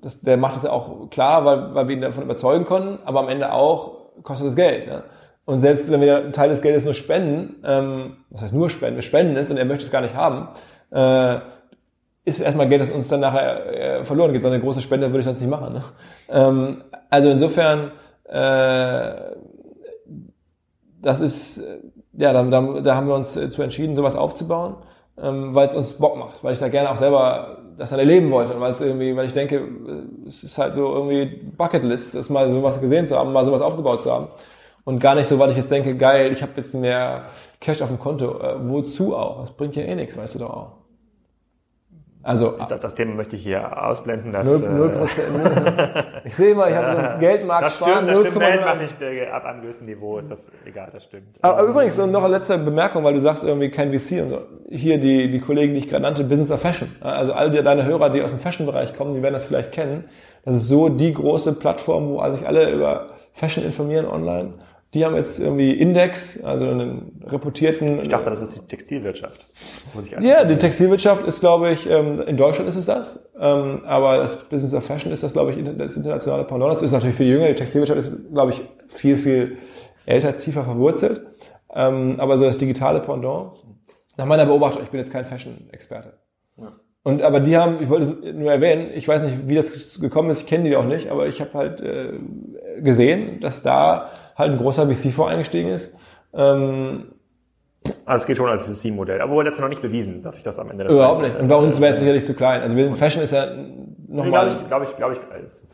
das, der macht das ja auch klar, weil, weil wir ihn davon überzeugen konnten, aber am Ende auch kostet es Geld. Ja? Und selbst wenn wir einen Teil des Geldes nur spenden, ähm, was heißt nur spenden, wir spenden es und er möchte es gar nicht haben, äh, ist erstmal Geld, das uns dann nachher äh, verloren geht. So eine große Spende würde ich sonst nicht machen. Ne? Ähm, also insofern, äh, das ist, ja, da, da, da haben wir uns zu entschieden, sowas aufzubauen, ähm, weil es uns Bock macht, weil ich da gerne auch selber das dann erleben wollte. Und weil es irgendwie, weil ich denke, es ist halt so irgendwie Bucketlist, das mal sowas gesehen zu haben, mal sowas aufgebaut zu haben. Und gar nicht so, weil ich jetzt denke, geil, ich habe jetzt mehr Cash auf dem Konto. Äh, wozu auch? Das bringt ja eh nichts, weißt du doch auch. Also das, das Thema möchte ich hier ausblenden. Dass, 0, 0 äh, ich sehe mal, ich habe so einen Geldmarkt das sparen. Stimmt, das stimmt, Geldmarkt nicht äh, ab einem gewissen Niveau ist das egal, das stimmt. Aber, aber übrigens noch eine letzte Bemerkung, weil du sagst irgendwie kein VC und so. Hier die, die Kollegen, die ich gerade nannte, Business of Fashion. Also all die, deine Hörer, die aus dem Fashion-Bereich kommen, die werden das vielleicht kennen. Das ist so die große Plattform, wo sich alle über Fashion informieren online. Die haben jetzt irgendwie Index, also einen reputierten. Ich dachte, das ist die Textilwirtschaft. ja, die Textilwirtschaft ist, glaube ich, ähm, in Deutschland ist es das. Ähm, aber das Business of Fashion ist das, glaube ich, das internationale Pendant. Das ist natürlich viel jünger. Die Textilwirtschaft ist, glaube ich, viel, viel älter, tiefer verwurzelt. Ähm, aber so das digitale Pendant. Nach meiner Beobachtung, ich bin jetzt kein Fashion-Experte. Ja. Und aber die haben, ich wollte es nur erwähnen, ich weiß nicht, wie das gekommen ist, ich kenne die auch nicht, aber ich habe halt äh, gesehen, dass da halt ein großer VC-Fonds eingestiegen ist. Ähm, also es geht schon als VC-Modell, aber wurde jetzt noch nicht bewiesen, dass sich das am Ende... Überhaupt nicht. Und bei uns wäre es sicherlich zu klein. Also Fashion ist ja nochmal... Glaube ich, glaube ich, glaube ich,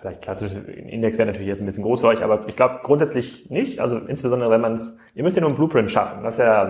vielleicht klassisches Index wäre natürlich jetzt ein bisschen groß für euch, aber ich glaube grundsätzlich nicht. Also insbesondere wenn man es, ihr müsst ja nur einen Blueprint schaffen. Das ist ja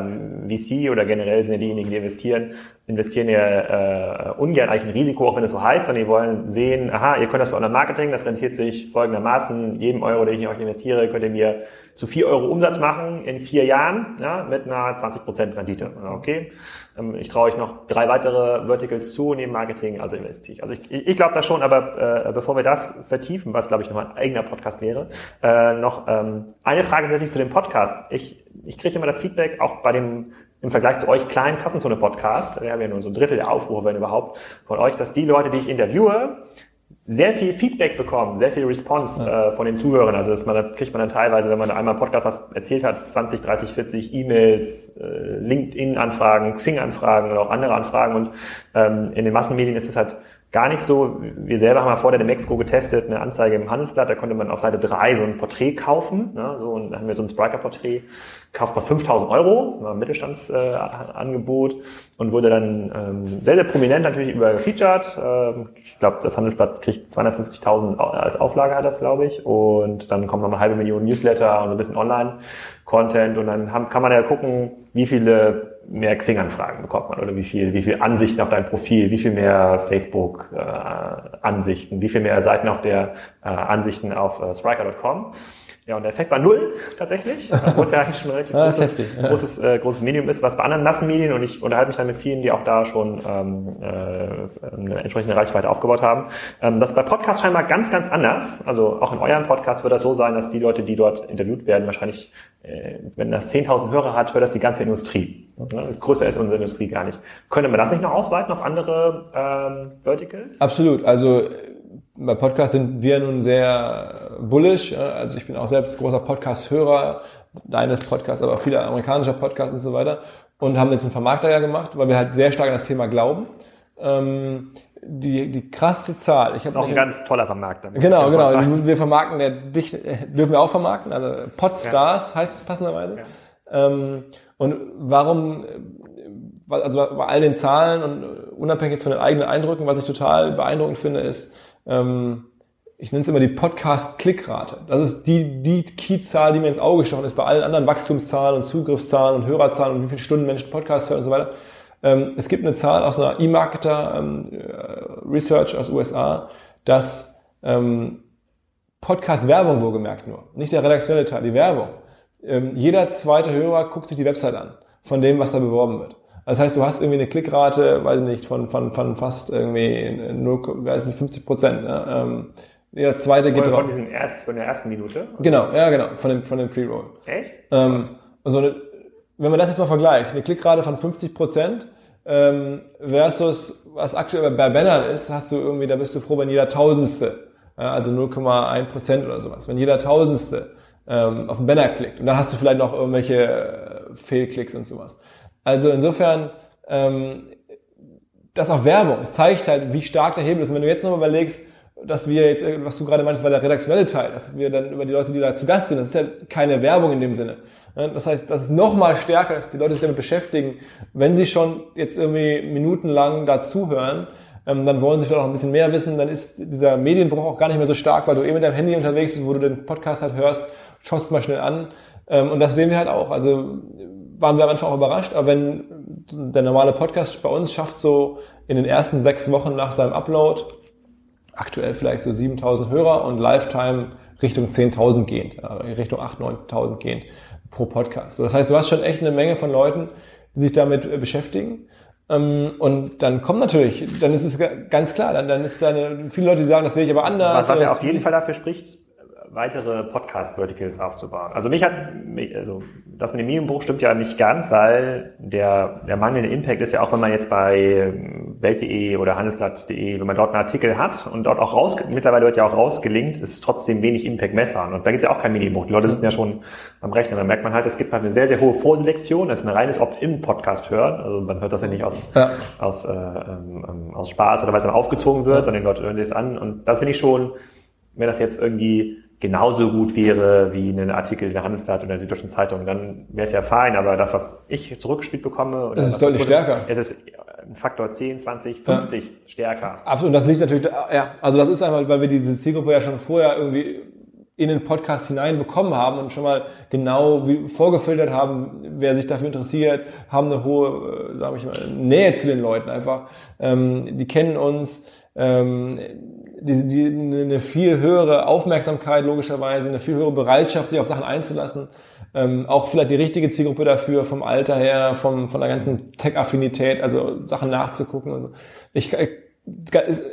VC oder generell sind ja diejenigen, die investieren, investieren ja äh, ungern eigentlich ein Risiko, auch wenn es so heißt, sondern die wollen sehen, aha, ihr könnt das für euer Marketing, das rentiert sich folgendermaßen, jedem Euro, den ich in euch investiere, könnt ihr mir zu vier Euro Umsatz machen in vier Jahren, ja, mit einer 20% Rendite. Okay. Ähm, ich traue euch noch drei weitere Verticals zu neben Marketing, also investiere ich. Also ich, ich glaube das schon, aber äh, bevor wir das vertiefen, was glaube ich nochmal ein eigener Podcast wäre, äh, noch ähm, eine Frage natürlich zu dem Podcast. Ich, ich kriege immer das Feedback, auch bei dem im Vergleich zu euch kleinen Kassenzone-Podcast, wir haben ja nur so ein Drittel der Aufrufe, wenn überhaupt, von euch, dass die Leute, die ich interviewe, sehr viel Feedback bekommen, sehr viel Response ja. äh, von den Zuhörern. Also das man, kriegt man dann teilweise, wenn man einmal Podcast was erzählt hat, 20, 30, 40 E-Mails, äh, LinkedIn-Anfragen, Xing-Anfragen oder auch andere Anfragen. Und ähm, in den Massenmedien ist es halt gar nicht so. Wir selber haben ja vor der Mexiko getestet, eine Anzeige im Handelsblatt, da konnte man auf Seite 3 so ein Porträt kaufen. Ne, so, und da haben wir so ein Spriker-Porträt, kauft kostet 5000 Euro, war ein Mittelstandsangebot äh, und wurde dann ähm, sehr, sehr prominent natürlich über gefeatured. Ähm, ich glaube, das Handelsblatt kriegt 250.000 als Auflage hat das, glaube ich. Und dann kommt noch eine halbe Million Newsletter und ein bisschen Online-Content und dann haben, kann man ja gucken, wie viele mehr Xing-Anfragen bekommt man oder wie viel, wie viel Ansichten auf dein Profil, wie viel mehr Facebook-Ansichten, äh, wie viel mehr Seiten auf der äh, Ansichten auf äh, Striker.com. Ja, und der Effekt war null tatsächlich, wo es ja eigentlich schon ein relativ großes, heftig, ja. großes, äh, großes Medium ist, was bei anderen Massenmedien, und ich unterhalte mich dann mit vielen, die auch da schon ähm, äh, eine entsprechende Reichweite aufgebaut haben. Ähm, das ist bei Podcasts scheinbar ganz, ganz anders. Also auch in eurem Podcast wird das so sein, dass die Leute, die dort interviewt werden, wahrscheinlich, äh, wenn das 10.000 Hörer hat, hört das die ganze Industrie. Ne? Größer ist unsere Industrie gar nicht. Könnte man das nicht noch ausweiten auf andere ähm, Verticals? Absolut. Also bei Podcast sind wir nun sehr bullish. Also ich bin auch selbst großer Podcast-Hörer deines Podcasts, aber auch viele amerikanischer Podcasts und so weiter. Und haben jetzt einen Vermarkter ja gemacht, weil wir halt sehr stark an das Thema glauben. Ähm, die, die krasseste Zahl. Ich ist auch ein ganz toller Vermarkter. Genau, genau. Wir vermarkten, der dich, dürfen wir auch vermarkten. Also Podstars ja. heißt es passenderweise. Ja. Ähm, und warum, also bei all den Zahlen und unabhängig von den eigenen Eindrücken, was ich total beeindruckend finde, ist, ähm, ich nenne es immer die Podcast-Klickrate. Das ist die, die Key-Zahl, die mir ins Auge gestochen ist bei allen anderen Wachstumszahlen und Zugriffszahlen und Hörerzahlen und wie viele Stunden Menschen Podcasts hören und so weiter. Ähm, es gibt eine Zahl aus einer E-Marketer ähm, äh, Research aus USA, dass ähm, Podcast-Werbung wohlgemerkt nur, nicht der redaktionelle Teil, die Werbung. Ähm, jeder zweite Hörer guckt sich die Website an von dem, was da beworben wird. Das heißt, du hast irgendwie eine Klickrate, weiß ich nicht, von, von, von fast irgendwie 0, weiß nicht, 50 Prozent. Ähm, der zweite geht drauf. Von, diesen erst, von der ersten Minute? Genau, ja, genau, von dem, von dem Pre-Roll. Echt? Ähm, also eine, wenn man das jetzt mal vergleicht, eine Klickrate von 50 Prozent ähm, versus was aktuell bei Bannern ist, hast du irgendwie, da bist du froh, wenn jeder Tausendste, ja, also 0,1 Prozent oder sowas, wenn jeder Tausendste ähm, auf den Banner klickt und dann hast du vielleicht noch irgendwelche äh, Fehlklicks und sowas. Also insofern, ähm, das ist auch Werbung. Es zeigt halt, wie stark der Hebel ist. Und wenn du jetzt noch überlegst, dass wir jetzt, was du gerade meinst, war der redaktionelle Teil, dass wir dann über die Leute, die da zu Gast sind, das ist ja keine Werbung in dem Sinne. Das heißt, das ist noch mal stärker, dass die Leute sich damit beschäftigen. Wenn sie schon jetzt irgendwie minutenlang da zuhören, ähm, dann wollen sie vielleicht auch ein bisschen mehr wissen, dann ist dieser Medienbruch auch gar nicht mehr so stark, weil du eben mit deinem Handy unterwegs bist, wo du den Podcast halt hörst, schaust mal schnell an. Ähm, und das sehen wir halt auch. Also waren wir am Anfang auch überrascht, aber wenn der normale Podcast bei uns schafft so in den ersten sechs Wochen nach seinem Upload aktuell vielleicht so 7000 Hörer und Lifetime Richtung 10.000 gehend, Richtung 8.000, 9.000 gehend pro Podcast. Das heißt, du hast schon echt eine Menge von Leuten, die sich damit äh, beschäftigen. Ähm, und dann kommt natürlich, dann ist es ganz klar, dann, dann ist da eine, viele Leute, die sagen, das sehe ich aber anders. Was, was ja auf jeden Fall dafür spricht, weitere Podcast-Verticals aufzubauen. Also mich hat, also das mit dem Medienbruch stimmt ja nicht ganz, weil der, der mangelnde Impact ist ja auch, wenn man jetzt bei Welt.de oder Handelsblatt.de, wenn man dort einen Artikel hat und dort auch raus, mittlerweile wird ja auch rausgelinkt, ist trotzdem wenig Impact messbar. Und da gibt es ja auch kein Medienbruch. Die Leute sind ja schon am Rechnen. Da merkt man halt, es gibt halt eine sehr, sehr hohe Vorselektion. Das ist ein reines Opt-in-Podcast hören. Also man hört das ja nicht aus, ja. aus, äh, ähm, aus Spaß oder weil es dann aufgezogen wird, sondern die Leute hören sich es an. Und das finde ich schon, wenn das jetzt irgendwie genauso gut wäre wie ein Artikel in der Handelsblatt oder der Süddeutschen Zeitung, dann wäre es ja fein. Aber das, was ich zurückgespielt bekomme, oder das ist deutlich stärker. Es ist ein Faktor 10, 20, 50 ja. stärker. Absolut. Und das liegt natürlich, ja, also das ist einmal, weil wir diese Zielgruppe ja schon vorher irgendwie in den Podcast hineinbekommen haben und schon mal genau wie vorgefiltert haben, wer sich dafür interessiert, haben eine hohe, äh, sage ich mal, Nähe zu den Leuten einfach. Ähm, die kennen uns. Ähm, die, die, eine viel höhere Aufmerksamkeit logischerweise, eine viel höhere Bereitschaft, sich auf Sachen einzulassen. Ähm, auch vielleicht die richtige Zielgruppe dafür, vom Alter her, vom, von der ganzen Tech-Affinität, also Sachen nachzugucken. Und so. Ich, ich ist,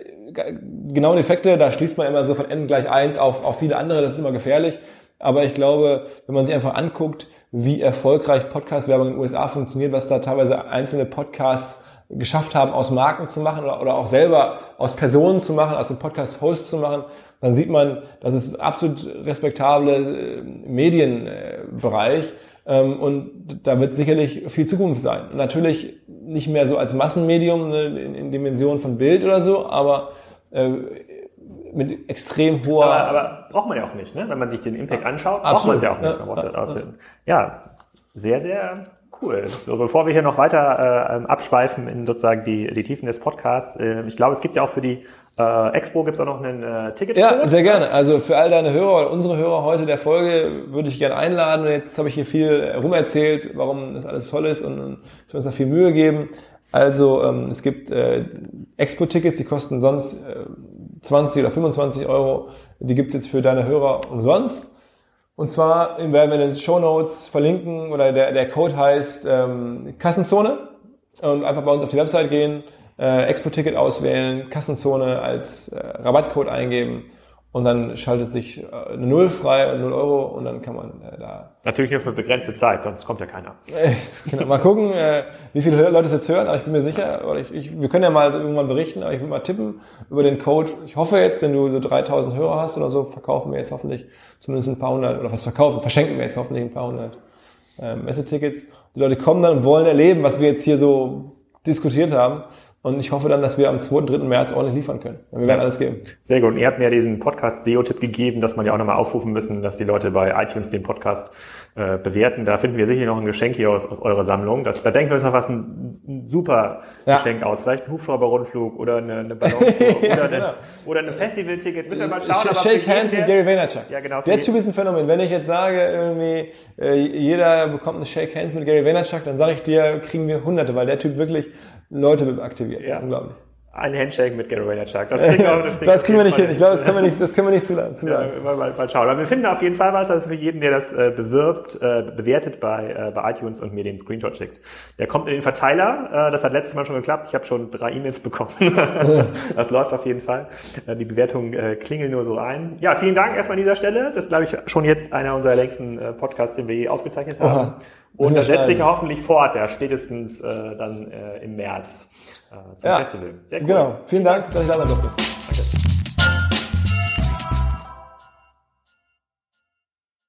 genauen Effekte, da schließt man immer so von n gleich eins auf, auf viele andere, das ist immer gefährlich. Aber ich glaube, wenn man sich einfach anguckt, wie erfolgreich Podcast-Werbung in den USA funktioniert, was da teilweise einzelne Podcasts geschafft haben, aus Marken zu machen oder, oder auch selber aus Personen zu machen, aus einem Podcast-Host zu machen, dann sieht man, das ist absolut respektable äh, Medienbereich ähm, und da wird sicherlich viel Zukunft sein. Und natürlich nicht mehr so als Massenmedium ne, in, in Dimensionen von Bild oder so, aber äh, mit extrem hoher. Aber, aber braucht man ja auch nicht, ne? Wenn man sich den Impact anschaut, braucht man es ja auch nicht. Ja, ja, sehr, sehr Cool. So, bevor wir hier noch weiter äh, ähm, abschweifen in sozusagen die, die Tiefen des Podcasts, äh, ich glaube, es gibt ja auch für die äh, Expo gibt es auch noch einen äh, Ticket. Ja, sehr gerne. Also für all deine Hörer, unsere Hörer heute der Folge, würde ich gerne einladen. Jetzt habe ich hier viel rumerzählt, warum das alles toll ist und dass wir uns da viel Mühe geben. Also ähm, es gibt äh, Expo-Tickets, die kosten sonst äh, 20 oder 25 Euro. Die gibt's jetzt für deine Hörer umsonst. Und zwar werden wir in den Show Notes verlinken oder der, der Code heißt ähm, Kassenzone. Und einfach bei uns auf die Website gehen, äh, Expo-Ticket auswählen, Kassenzone als äh, Rabattcode eingeben und dann schaltet sich äh, eine Null frei, 0 Euro und dann kann man äh, da... Natürlich nur für begrenzte Zeit, sonst kommt ja keiner. genau, mal gucken, äh, wie viele Leute es jetzt hören, aber ich bin mir sicher, oder ich, ich, wir können ja mal irgendwann berichten, aber ich will mal tippen über den Code. Ich hoffe jetzt, wenn du so 3000 Hörer hast oder so, verkaufen wir jetzt hoffentlich zumindest ein paar hundert, oder was verkaufen, verschenken wir jetzt hoffentlich ein paar hundert äh, Messetickets. Die Leute kommen dann und wollen erleben, was wir jetzt hier so diskutiert haben. Und ich hoffe dann, dass wir am 2. 3. März ordentlich liefern können. Wir werden alles geben. Sehr gut. Und ihr habt mir diesen Podcast SEO-Tipp gegeben, dass man ja auch nochmal aufrufen müssen, dass die Leute bei iTunes den Podcast äh, bewerten. Da finden wir sicherlich noch ein Geschenk hier aus, aus eurer Sammlung. Das, da denken wir uns noch was ein, ein super ja. Geschenk aus. Vielleicht ein Hubschrauber-Rundflug oder eine, eine Ballontour ja, oder, genau. eine, oder ein Festival-Ticket. Müssen wir mal schauen. Sh Shake Hands mit Gary Vaynerchuk. Ja, genau. Der Typ ist ein Phänomen. Wenn ich jetzt sage, irgendwie, äh, jeder bekommt ein Shake Hands mit Gary Vaynerchuk, dann sage ich dir, kriegen wir Hunderte, weil der Typ wirklich Leute aktiviert. Ja. Unglaublich. Ein Handshake mit Gary Vaynerchuk. Das kriegen wir, das das kriegen wir nicht hin. Ich glaube, das können wir nicht, das können wir nicht zuladen. Ja, mal, mal, mal schauen. Aber wir finden auf jeden Fall was, also für jeden, der das äh, bewirbt, äh, bewertet bei, äh, bei iTunes und mir den Screenshot schickt. Der kommt in den Verteiler. Äh, das hat letztes Mal schon geklappt. Ich habe schon drei E-Mails bekommen. das läuft auf jeden Fall. Äh, die Bewertungen äh, klingeln nur so ein. Ja, vielen Dank erstmal an dieser Stelle. Das ist, glaube ich, schon jetzt einer unserer längsten äh, Podcasts, den wir je aufgezeichnet haben. Aha. Und das setzt sich ja hoffentlich fort, ja, spätestens äh, dann äh, im März äh, zum ja, Festival. Sehr cool. Genau. Vielen Dank, dass ich da sein durfte. Danke.